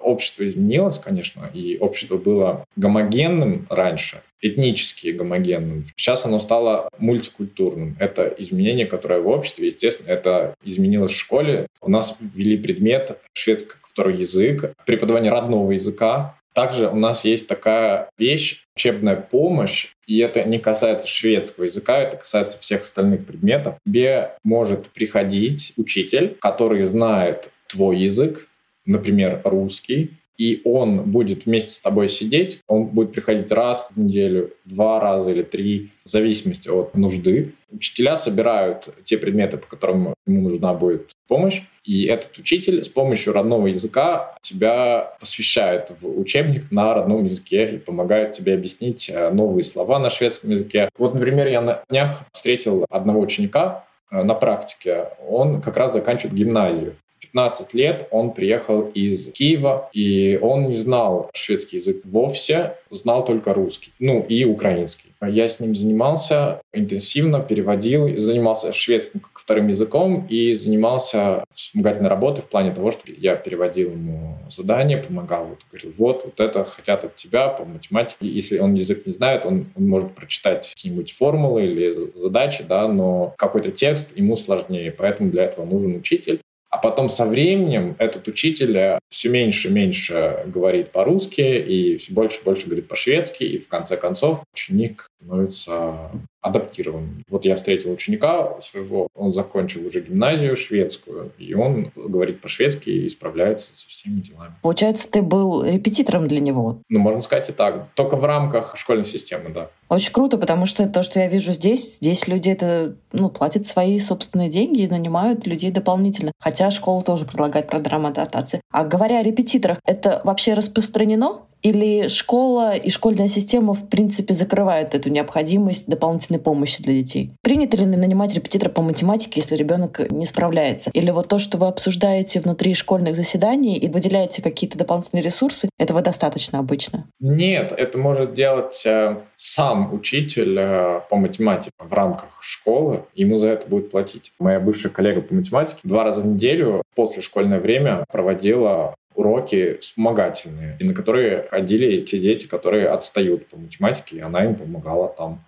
Общество изменилось, конечно, и общество было гомогенным раньше, этнически гомогенным. Сейчас оно стало мультикультурным. Это изменение, которое в обществе, естественно, это изменилось в школе. У нас ввели предмет шведский второй язык, преподавание родного языка, также у нас есть такая вещь, учебная помощь, и это не касается шведского языка, это касается всех остальных предметов. Тебе может приходить учитель, который знает твой язык, например, русский, и он будет вместе с тобой сидеть, он будет приходить раз в неделю, два раза или три, в зависимости от нужды. Учителя собирают те предметы, по которым ему нужна будет помощь, и этот учитель с помощью родного языка тебя посвящает в учебник на родном языке и помогает тебе объяснить э, новые слова на шведском языке. Вот, например, я на днях встретил одного ученика э, на практике. Он как раз заканчивает гимназию. 15 лет он приехал из Киева, и он не знал шведский язык вовсе, знал только русский, ну и украинский. Я с ним занимался интенсивно, переводил, занимался шведским как вторым языком и занимался вспомогательной работой в плане того, что я переводил ему задания, помогал, вот, говорил, вот, вот это хотят от тебя по математике. Если он язык не знает, он, он может прочитать какие-нибудь формулы или задачи, да, но какой-то текст ему сложнее, поэтому для этого нужен учитель. А потом со временем этот учитель э, все меньше и меньше говорит по-русски и все больше и больше говорит по-шведски, и в конце концов ученик становится адаптирован. Вот я встретил ученика своего, он закончил уже гимназию шведскую, и он говорит по-шведски и справляется со всеми делами. Получается, ты был репетитором для него? Ну, можно сказать и так. Только в рамках школьной системы, да. Очень круто, потому что то, что я вижу здесь, здесь люди это, ну, платят свои собственные деньги и нанимают людей дополнительно. Хотя школа тоже предлагает программу адаптации. А говоря о репетиторах, это вообще распространено? Или школа и школьная система, в принципе, закрывают эту необходимость дополнительной помощи для детей? Принято ли нанимать репетитора по математике, если ребенок не справляется? Или вот то, что вы обсуждаете внутри школьных заседаний и выделяете какие-то дополнительные ресурсы, этого достаточно обычно? Нет, это может делать э, сам учитель э, по математике в рамках школы. Ему за это будет платить. Моя бывшая коллега по математике два раза в неделю после школьное время проводила уроки вспомогательные, и на которые ходили те дети, которые отстают по математике, и она им помогала там.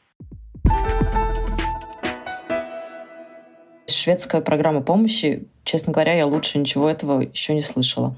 Шведская программа помощи, честно говоря, я лучше ничего этого еще не слышала.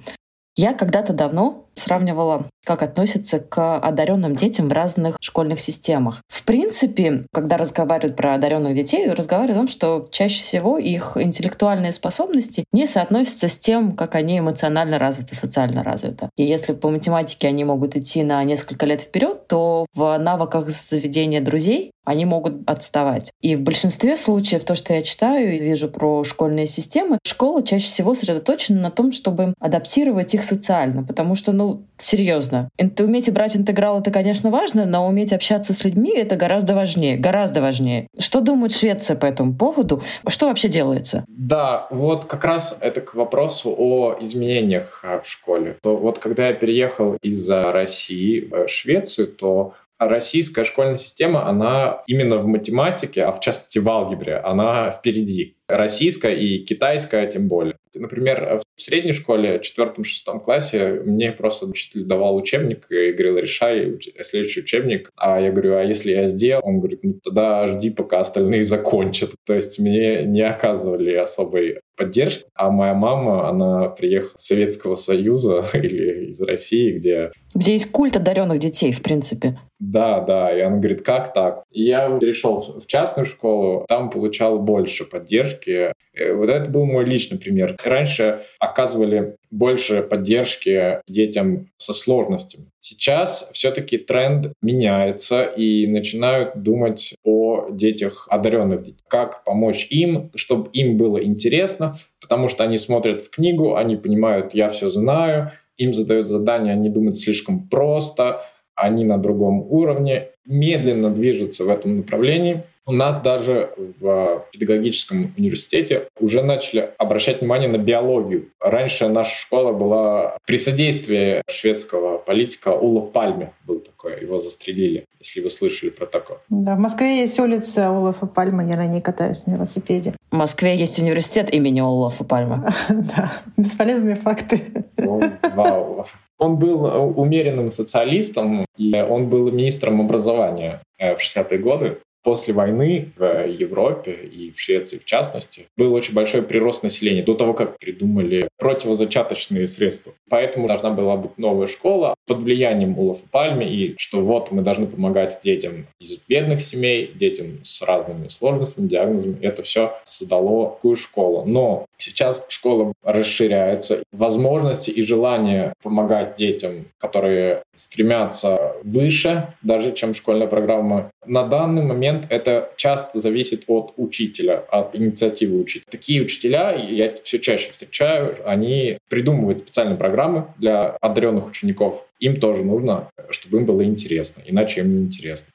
Я когда-то давно сравнивала, как относятся к одаренным детям в разных школьных системах. В принципе, когда разговаривают про одаренных детей, разговаривают о том, что чаще всего их интеллектуальные способности не соотносятся с тем, как они эмоционально развиты, социально развиты. И если по математике они могут идти на несколько лет вперед, то в навыках заведения друзей они могут отставать. И в большинстве случаев то, что я читаю и вижу про школьные системы, школа чаще всего сосредоточена на том, чтобы адаптировать их социально, потому что, ну, серьезно. Уметь брать интеграл — это, конечно, важно, но уметь общаться с людьми — это гораздо важнее, гораздо важнее. Что думает Швеция по этому поводу? Что вообще делается? Да, вот как раз это к вопросу о изменениях а, в школе. То вот когда я переехал из России в Швецию, то российская школьная система, она именно в математике, а в частности в алгебре, она впереди. Российская и китайская тем более. Например, в средней школе, в четвертом-шестом классе, мне просто учитель давал учебник и говорил, решай следующий учебник. А я говорю, а если я сделал? Он говорит, ну тогда жди, пока остальные закончат. То есть мне не оказывали особой поддержки. А моя мама, она приехала с Советского Союза или из России, где... Где есть культ одаренных детей, в принципе. Да, да. И она говорит, как так? И я перешел в частную школу, там получал больше поддержки. Э, вот это был мой личный пример. Раньше оказывали больше поддержки детям со сложностями. Сейчас все-таки тренд меняется и начинают думать о детях одаренных, как помочь им, чтобы им было интересно, потому что они смотрят в книгу, они понимают, я все знаю, им задают задания, они думают слишком просто, они на другом уровне, медленно движутся в этом направлении. У нас даже в педагогическом университете уже начали обращать внимание на биологию. Раньше наша школа была при содействии шведского политика Улов Пальме был такой, его застрелили, если вы слышали про такое. Да, в Москве есть улица Улафа Пальма, я на ней катаюсь на велосипеде. В Москве есть университет имени Улафа Пальма. Да, бесполезные факты. Вау. Он был умеренным социалистом, и он был министром образования э, в 60-е годы после войны в Европе и в Швеции в частности был очень большой прирост населения до того, как придумали противозачаточные средства. Поэтому должна была быть новая школа под влиянием Улафа Пальме и что вот мы должны помогать детям из бедных семей, детям с разными сложностями, диагнозами. Это все создало такую школу. Но сейчас школа расширяется. Возможности и желание помогать детям, которые стремятся выше, даже чем школьная программа, на данный момент это часто зависит от учителя, от инициативы учителя. Такие учителя, я все чаще встречаю, они придумывают специальные программы для одаренных учеников. Им тоже нужно, чтобы им было интересно, иначе им не интересно.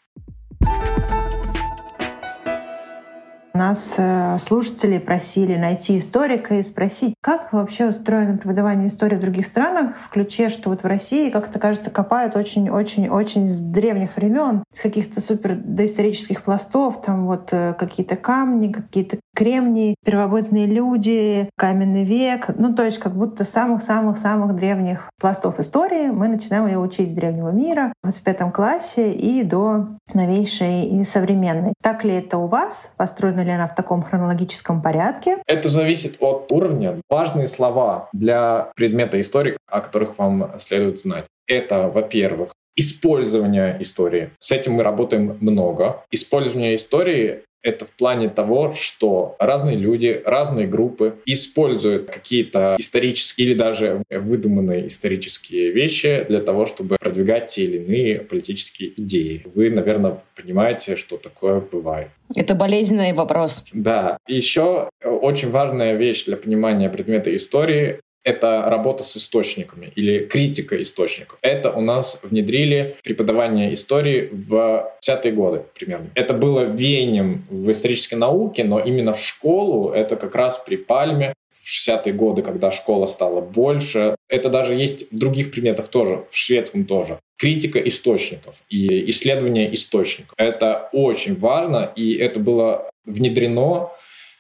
Нас э, слушатели просили найти историка и спросить, как вообще устроено преподавание истории в других странах, в ключе, что вот в России, как-то кажется, копают очень-очень-очень с древних времен, с каких-то супер доисторических пластов, там вот э, какие-то камни, какие-то кремнии, первобытные люди, каменный век. Ну, то есть как будто самых-самых-самых древних пластов истории мы начинаем ее учить с древнего мира, вот в пятом классе и до новейшей и современной. Так ли это у вас? Построена ли она в таком хронологическом порядке? Это зависит от уровня. Важные слова для предмета истории, о которых вам следует знать. Это, во-первых, использование истории. С этим мы работаем много. Использование истории это в плане того, что разные люди, разные группы используют какие-то исторические или даже выдуманные исторические вещи для того, чтобы продвигать те или иные политические идеи. Вы, наверное, понимаете, что такое бывает. Это болезненный вопрос. Да. Еще очень важная вещь для понимания предмета истории это работа с источниками или критика источников. Это у нас внедрили преподавание истории в 50-е годы примерно. Это было веянием в исторической науке, но именно в школу это как раз при Пальме в 60-е годы, когда школа стала больше. Это даже есть в других предметах тоже, в шведском тоже. Критика источников и исследование источников. Это очень важно, и это было внедрено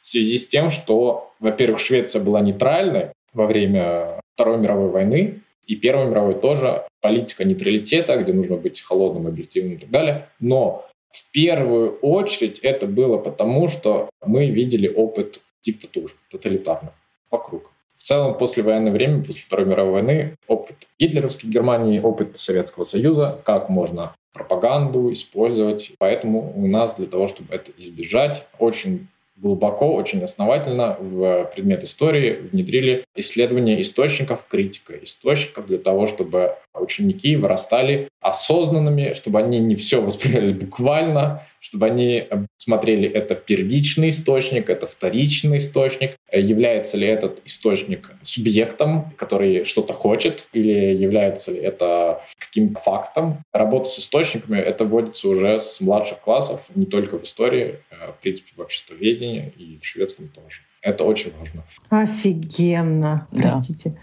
в связи с тем, что, во-первых, Швеция была нейтральной, во время Второй мировой войны и Первой мировой тоже политика нейтралитета, где нужно быть холодным, объективным и так далее. Но в первую очередь это было потому, что мы видели опыт диктатур тоталитарных вокруг. В целом, после военное время, после Второй мировой войны, опыт гитлеровской Германии, опыт Советского Союза, как можно пропаганду использовать. Поэтому у нас для того, чтобы это избежать, очень глубоко, очень основательно в предмет истории внедрили исследование источников, критика источников для того, чтобы ученики вырастали осознанными, чтобы они не все восприняли буквально, чтобы они смотрели, это первичный источник, это вторичный источник, является ли этот источник субъектом, который что-то хочет, или является ли это каким-то фактом. Работа с источниками, это вводится уже с младших классов, не только в истории, а, в принципе, в обществоведении и в шведском тоже. Это очень важно. Офигенно. Простите.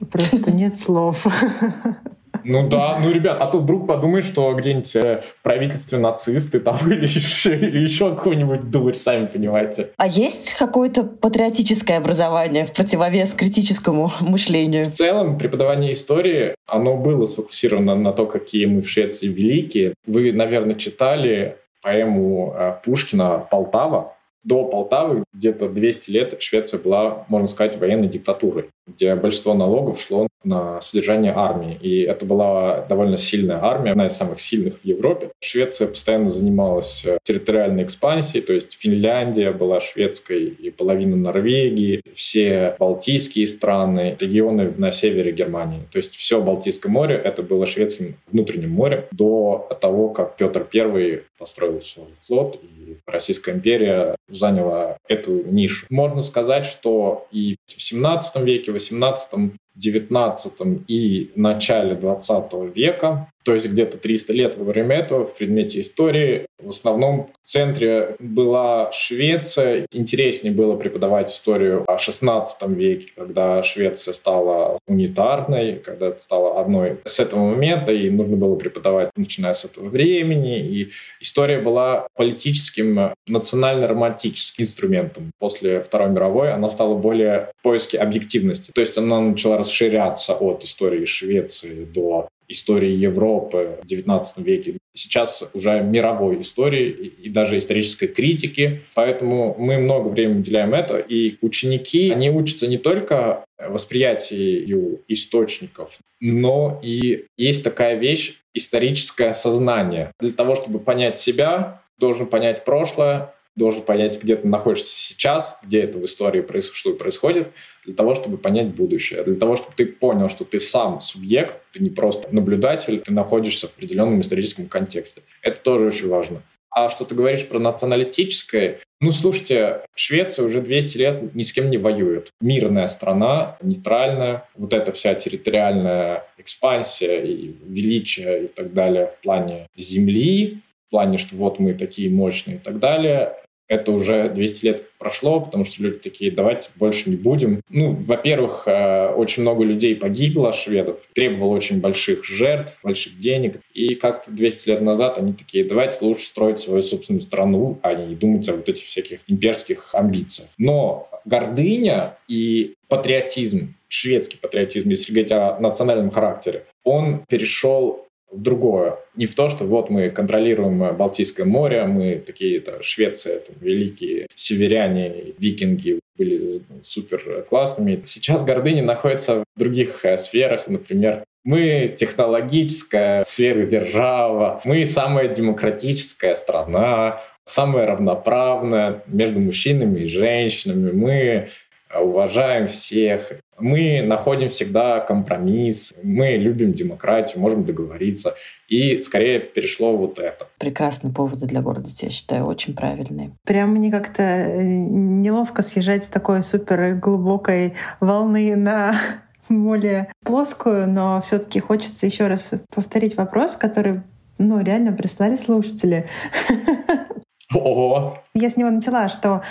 Да. Просто нет слов. Ну да, ну, ребят, а то вдруг подумаешь, что где-нибудь э, в правительстве нацисты там или еще, или еще какой-нибудь дурь, сами понимаете. А есть какое-то патриотическое образование в противовес критическому мышлению? В целом, преподавание истории, оно было сфокусировано на то, какие мы в Швеции великие. Вы, наверное, читали поэму э, Пушкина «Полтава», до Полтавы где-то 200 лет Швеция была, можно сказать, военной диктатурой, где большинство налогов шло на содержание армии. И это была довольно сильная армия, одна из самых сильных в Европе. Швеция постоянно занималась э, территориальной экспансией, то есть Финляндия была шведской и половина Норвегии, все балтийские страны, регионы на севере Германии. То есть все Балтийское море — это было шведским внутренним морем до того, как Петр I построил свой флот и Российская империя заняла эту нишу. Можно сказать, что и в 17 веке, 18 XIX и начале XX века, то есть где-то 300 лет во время этого в предмете истории. В основном в центре была Швеция. Интереснее было преподавать историю о XVI веке, когда Швеция стала унитарной, когда это стало одной с этого момента, и нужно было преподавать, начиная с этого времени. И история была политическим, национально-романтическим инструментом. После Второй мировой она стала более в поиске объективности. То есть она начала расширяться от истории Швеции до истории Европы в XIX веке, сейчас уже мировой истории и даже исторической критики. Поэтому мы много времени уделяем это. И ученики, они учатся не только восприятию источников, но и есть такая вещь историческое сознание. Для того, чтобы понять себя, должен понять прошлое, должен понять, где ты находишься сейчас, где это в истории происходит, что происходит, для того, чтобы понять будущее, для того, чтобы ты понял, что ты сам субъект, ты не просто наблюдатель, ты находишься в определенном историческом контексте. Это тоже очень важно. А что ты говоришь про националистическое? Ну, слушайте, Швеция уже 200 лет ни с кем не воюет. Мирная страна, нейтральная. Вот эта вся территориальная экспансия и величие и так далее в плане земли, в плане, что вот мы такие мощные и так далее, это уже 200 лет прошло, потому что люди такие, давайте больше не будем. Ну, во-первых, э, очень много людей погибло, шведов, требовало очень больших жертв, больших денег. И как-то 200 лет назад они такие, давайте лучше строить свою собственную страну, а не думать о вот этих всяких имперских амбициях. Но гордыня и патриотизм, шведский патриотизм, если говорить о национальном характере, он перешел в другое. Не в то, что вот мы контролируем Балтийское море, мы такие-то Швеция, там, великие северяне, викинги были супер классными. Сейчас гордыня находится в других э, сферах, например, мы технологическая сверхдержава, мы самая демократическая страна, самая равноправная между мужчинами и женщинами, мы уважаем всех. Мы находим всегда компромисс, мы любим демократию, можем договориться. И скорее перешло вот это. Прекрасные поводы для гордости, я считаю, очень правильные. Прям мне как-то э, неловко съезжать с такой супер глубокой волны на более плоскую, но все-таки хочется еще раз повторить вопрос, который ну, реально прислали слушатели. Ого! Я с него начала, что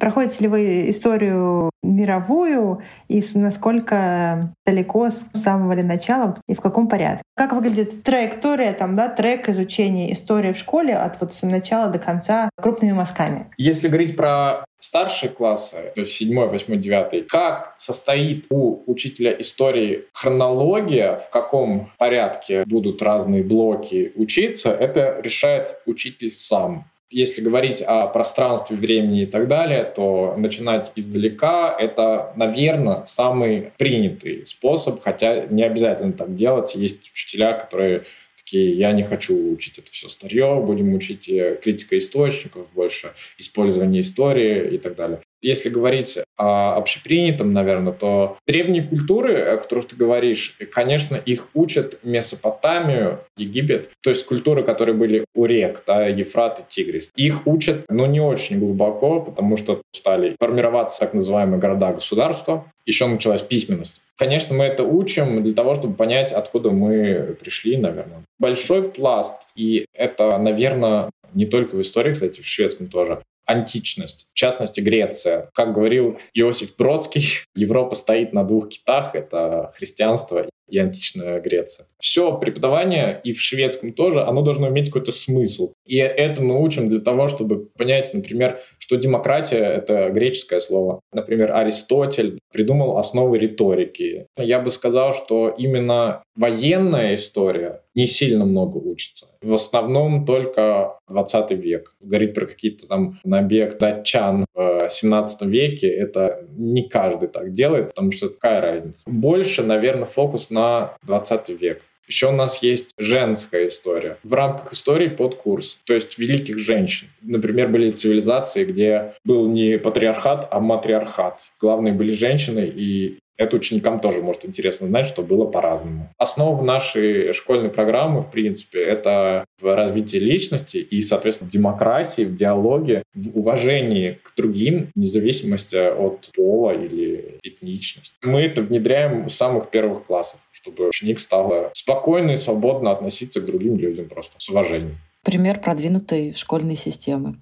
проходите ли вы историю мировую и насколько далеко с самого ли начала и в каком порядке. Как выглядит траектория, там, да, трек изучения истории в школе от вот начала до конца крупными мазками? Если говорить про старшие классы, то есть 7, 8, 9, как состоит у учителя истории хронология, в каком порядке будут разные блоки учиться, это решает учитель сам. Если говорить о пространстве, времени и так далее, то начинать издалека — это, наверное, самый принятый способ, хотя не обязательно так делать. Есть учителя, которые такие, я не хочу учить это все старье, будем учить э, критика источников больше, использование истории и так далее. Если говорить о общепринятом, наверное, то древние культуры, о которых ты говоришь, конечно, их учат Месопотамию, Египет, то есть культуры, которые были у рек, да, Ефрат и Тигрис. Их учат, но не очень глубоко, потому что стали формироваться так называемые города-государства, еще началась письменность. Конечно, мы это учим для того, чтобы понять, откуда мы пришли, наверное. Большой пласт, и это, наверное, не только в истории, кстати, в шведском тоже, античность, в частности Греция. Как говорил Иосиф Бродский, Европа стоит на двух китах — это христианство и античная Греция. Все преподавание, и в шведском тоже, оно должно иметь какой-то смысл. И это мы учим для того, чтобы понять, например, что демократия — это греческое слово. Например, Аристотель придумал основы риторики. Я бы сказал, что именно военная история не сильно много учится. В основном только 20 век. Говорить про какие-то там набег датчан в 17 веке, это не каждый так делает, потому что какая разница. Больше, наверное, фокус на 20 век. Еще у нас есть женская история. В рамках истории под курс, то есть великих женщин. Например, были цивилизации, где был не патриархат, а матриархат. Главные были женщины, и это ученикам тоже может интересно знать, что было по-разному. Основа нашей школьной программы, в принципе, это в развитии личности и, соответственно, в демократии, в диалоге, в уважении к другим, вне зависимости от пола или этничности. Мы это внедряем с самых первых классов чтобы ученик стал спокойно и свободно относиться к другим людям просто с уважением. Пример продвинутой школьной системы.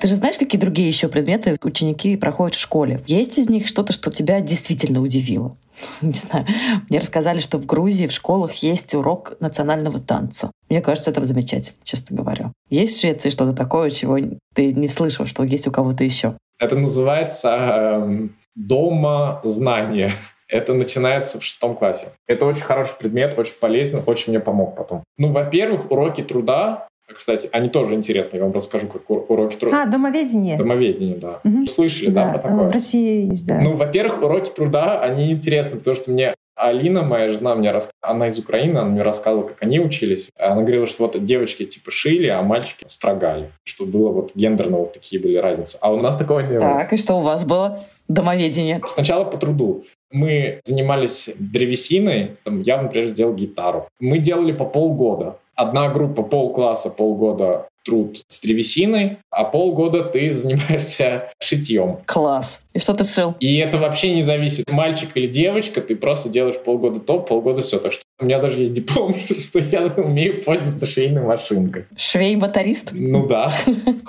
Ты же знаешь, какие другие еще предметы ученики проходят в школе? Есть из них что-то, что тебя действительно удивило? Не знаю. Мне рассказали, что в Грузии в школах есть урок национального танца. Мне кажется, это замечательно, честно говоря. Есть в Швеции что-то такое, чего ты не слышал, что есть у кого-то еще? Это называется э, дома знания. Это начинается в шестом классе. Это очень хороший предмет, очень полезный, очень мне помог потом. Ну, во-первых, уроки труда кстати, они тоже интересные. Я вам расскажу, как уроки труда. А, домоведение. Домоведение, да. Угу. Слышали, да, да про такое? В России есть, да. Ну, во-первых, уроки труда, они интересны, потому что мне Алина, моя жена, мне рас... она из Украины, она мне рассказывала, как они учились. Она говорила, что вот девочки типа шили, а мальчики строгали. Что было вот гендерно вот такие были разницы. А у нас такого не было. Так, и что у вас было? Домоведение. Сначала по труду. Мы занимались древесиной, там, я, например, сделал гитару. Мы делали по полгода. Одна группа полкласса полгода труд с древесиной, а полгода ты занимаешься шитьем. Класс. И что ты шил? И это вообще не зависит, мальчик или девочка, ты просто делаешь полгода то, полгода все. Так что у меня даже есть диплом, что я умею пользоваться швейной машинкой. Швей-батарист? Ну да.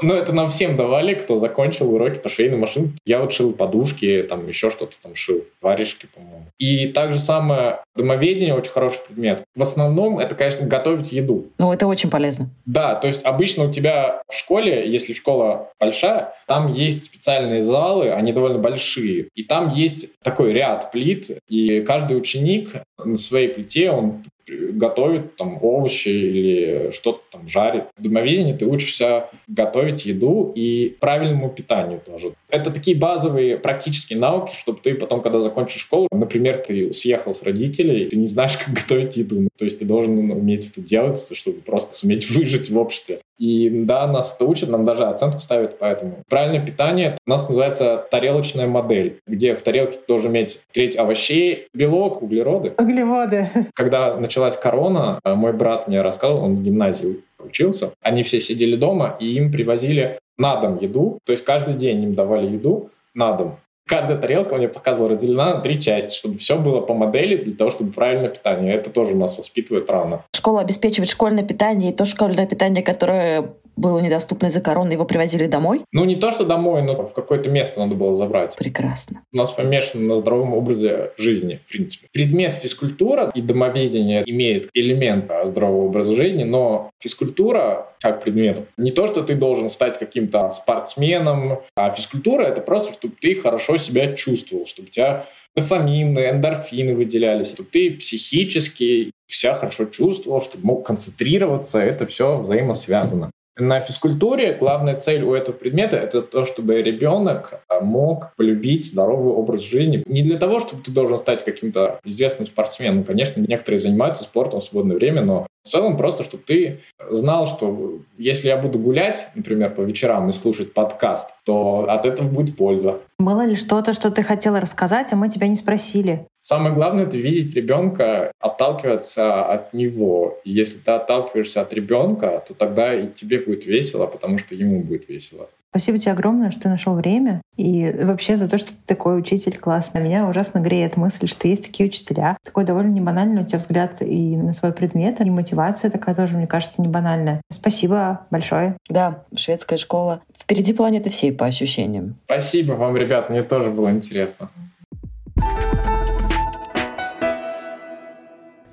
Но это нам всем давали, кто закончил уроки по швейной машинке. Я вот шил подушки, там еще что-то там шил, варежки, по-моему. И так же самое домоведение очень хороший предмет. В основном это, конечно, готовить еду. Ну, это очень полезно. Да, то есть обычно у тебя в школе, если школа большая, там есть специальные залы, они довольно большие. И там есть такой ряд плит, и каждый ученик на своей плите, он готовит там овощи или что-то там жарит. В домоведении ты учишься готовить еду и правильному питанию тоже. Это такие базовые практические науки, чтобы ты потом, когда закончишь школу, например, ты съехал с родителей, ты не знаешь, как готовить еду. То есть ты должен уметь это делать, чтобы просто суметь выжить в обществе. И да, нас это учат, нам даже оценку ставят поэтому. Правильное питание у нас называется тарелочная модель, где в тарелке ты должен иметь треть овощей, белок, углероды. Углеводы. Когда началась корона, э, мой брат мне рассказывал, он в гимназии учился, они все сидели дома, и им привозили на дом еду, то есть каждый день им давали еду на дом каждая тарелка мне показывала разделена на три части, чтобы все было по модели для того, чтобы правильное питание. Это тоже нас воспитывает рано. Школа обеспечивает школьное питание, и то школьное питание, которое было недоступно из-за короны, его привозили домой? Ну, не то, что домой, но в какое-то место надо было забрать. Прекрасно. У нас помешано на здоровом образе жизни, в принципе. Предмет физкультура и домоведение имеет элемент здорового образа жизни, но физкультура как предмет не то, что ты должен стать каким-то спортсменом, а физкультура — это просто, чтобы ты хорошо себя чувствовал, чтобы у тебя дофамины, эндорфины выделялись, чтобы ты психически себя хорошо чувствовал, чтобы мог концентрироваться, это все взаимосвязано. На физкультуре главная цель у этого предмета — это то, чтобы ребенок а, мог полюбить здоровый образ жизни. Не для того, чтобы ты должен стать каким-то известным спортсменом. Конечно, некоторые занимаются спортом в свободное время, но в целом просто, чтобы ты знал, что если я буду гулять, например, по вечерам и слушать подкаст, то от этого будет польза. Было ли что-то, что ты хотела рассказать, а мы тебя не спросили? Самое главное — это видеть ребенка, отталкиваться от него. И если ты отталкиваешься от ребенка, то тогда и тебе будет весело, потому что ему будет весело. Спасибо тебе огромное, что ты нашел время. И вообще за то, что ты такой учитель классный. Меня ужасно греет мысль, что есть такие учителя. Такой довольно не банальный у тебя взгляд и на свой предмет, и мотивация такая тоже, мне кажется, не банальная. Спасибо большое. Да, шведская школа. Впереди планеты всей по ощущениям. Спасибо вам, ребят, мне тоже было интересно.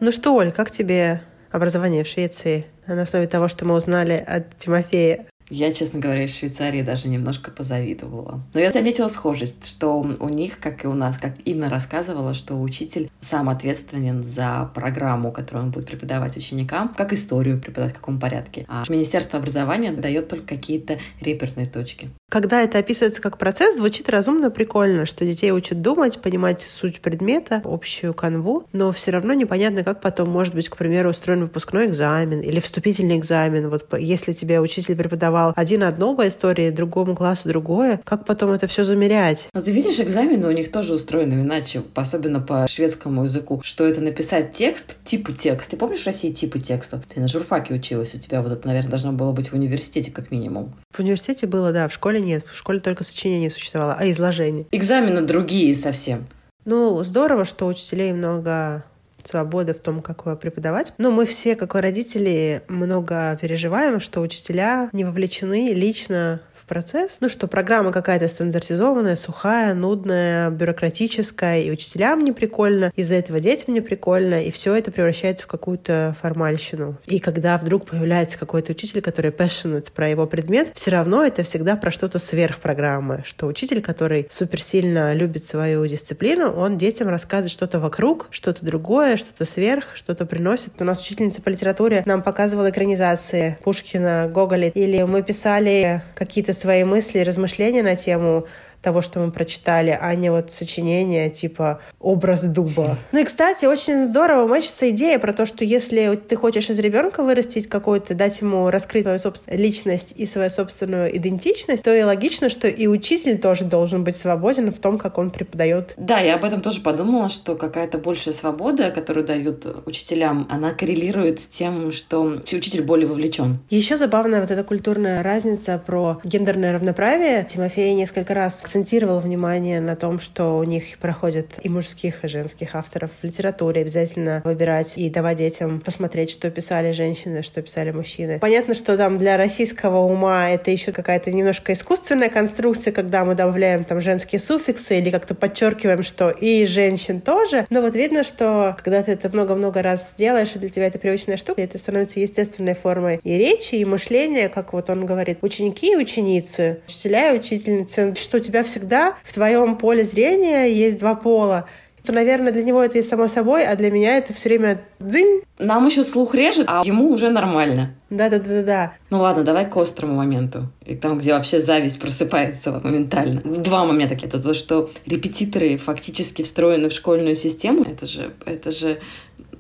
Ну что, Оль, как тебе образование в Швеции на основе того, что мы узнали от Тимофея я, честно говоря, из Швейцарии даже немножко позавидовала. Но я заметила схожесть, что у них, как и у нас, как Инна рассказывала, что учитель сам ответственен за программу, которую он будет преподавать ученикам, как историю преподавать, в каком порядке. А Министерство образования дает только какие-то реперные точки. Когда это описывается как процесс, звучит разумно прикольно, что детей учат думать, понимать суть предмета, общую канву, но все равно непонятно, как потом может быть, к примеру, устроен выпускной экзамен или вступительный экзамен. Вот если тебе учитель преподавал давал один одно по истории, другому классу другое. Как потом это все замерять? Но ты видишь, экзамены у них тоже устроены иначе, особенно по шведскому языку, что это написать текст, типы текста. Ты помнишь в России типы текстов? Ты на журфаке училась, у тебя вот это, наверное, должно было быть в университете как минимум. В университете было, да, в школе нет. В школе только сочинение существовало, а изложение. Экзамены другие совсем. Ну, здорово, что учителей много свободы в том, как преподавать. Но мы все, как родители, много переживаем, что учителя не вовлечены лично процесс. Ну что, программа какая-то стандартизованная, сухая, нудная, бюрократическая, и учителям не прикольно, из-за этого детям не прикольно, и все это превращается в какую-то формальщину. И когда вдруг появляется какой-то учитель, который passionate про его предмет, все равно это всегда про что-то сверх программы, что учитель, который супер сильно любит свою дисциплину, он детям рассказывает что-то вокруг, что-то другое, что-то сверх, что-то приносит. У нас учительница по литературе нам показывала экранизации Пушкина, Гоголя, или мы писали какие-то свои мысли и размышления на тему того, что мы прочитали, а не вот сочинение типа «Образ дуба». Ну и, кстати, очень здорово мочится идея про то, что если ты хочешь из ребенка вырастить какой-то, дать ему раскрыть свою собственную личность и свою собственную идентичность, то и логично, что и учитель тоже должен быть свободен в том, как он преподает. Да, я об этом тоже подумала, что какая-то большая свобода, которую дают учителям, она коррелирует с тем, что учитель более вовлечен. Еще забавная вот эта культурная разница про гендерное равноправие. Тимофей несколько раз акцентировал внимание на том, что у них проходят и мужских, и женских авторов в литературе. Обязательно выбирать и давать детям посмотреть, что писали женщины, что писали мужчины. Понятно, что там для российского ума это еще какая-то немножко искусственная конструкция, когда мы добавляем там женские суффиксы или как-то подчеркиваем, что и женщин тоже. Но вот видно, что когда ты это много-много раз делаешь, и для тебя это привычная штука, это становится естественной формой и речи, и мышления, как вот он говорит, ученики и ученицы, учителя и учительницы, что у тебя всегда в твоем поле зрения есть два пола то, наверное, для него это и само собой, а для меня это все время дзынь. Нам еще слух режет, а ему уже нормально. Да-да-да-да. Ну ладно, давай к острому моменту. И там, где вообще зависть просыпается моментально. Два момента. Это то, что репетиторы фактически встроены в школьную систему. Это же, это же,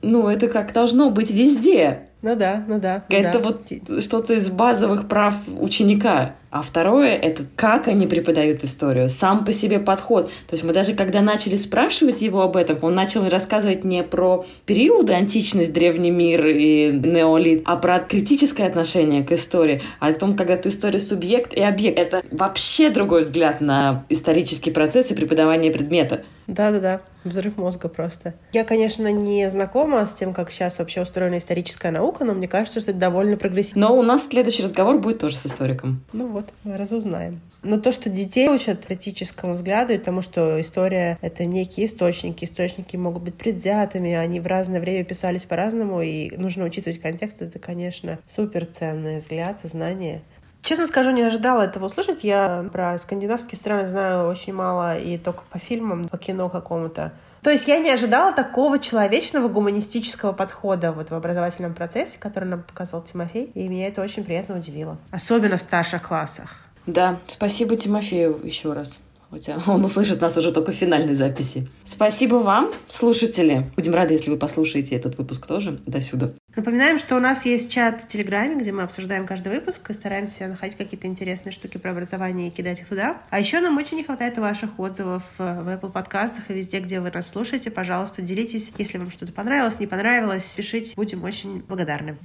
ну, это как должно быть везде. Ну да, ну да. Это да. вот что-то из базовых прав ученика. А второе — это как они преподают историю, сам по себе подход. То есть мы даже когда начали спрашивать его об этом, он начал рассказывать не про периоды античность, древний мир и неолит, а про критическое отношение к истории, о том, когда ты история субъект и объект. Это вообще другой взгляд на исторический процесс и преподавание предмета. Да-да-да, взрыв мозга просто. Я, конечно, не знакома с тем, как сейчас вообще устроена историческая наука, но мне кажется, что это довольно прогрессивно. Но у нас следующий разговор будет тоже с историком. Ну вот, разузнаем. Но то, что детей учат критическому взгляду и тому, что история — это некие источники, источники могут быть предвзятыми, они в разное время писались по-разному, и нужно учитывать контекст, это, конечно, суперценный взгляд, знание. Честно скажу, не ожидала этого услышать. Я про скандинавские страны знаю очень мало и только по фильмам, по кино какому-то. То есть я не ожидала такого человечного гуманистического подхода вот в образовательном процессе, который нам показал Тимофей, и меня это очень приятно удивило. Особенно в старших классах. Да, спасибо Тимофею еще раз. Хотя он услышит нас уже только в финальной записи. Спасибо вам, слушатели. Будем рады, если вы послушаете этот выпуск тоже до сюда. Напоминаем, что у нас есть чат в Телеграме, где мы обсуждаем каждый выпуск и стараемся находить какие-то интересные штуки про образование и кидать их туда. А еще нам очень не хватает ваших отзывов в Apple подкастах и везде, где вы нас слушаете. Пожалуйста, делитесь, если вам что-то понравилось, не понравилось, пишите. Будем очень благодарны.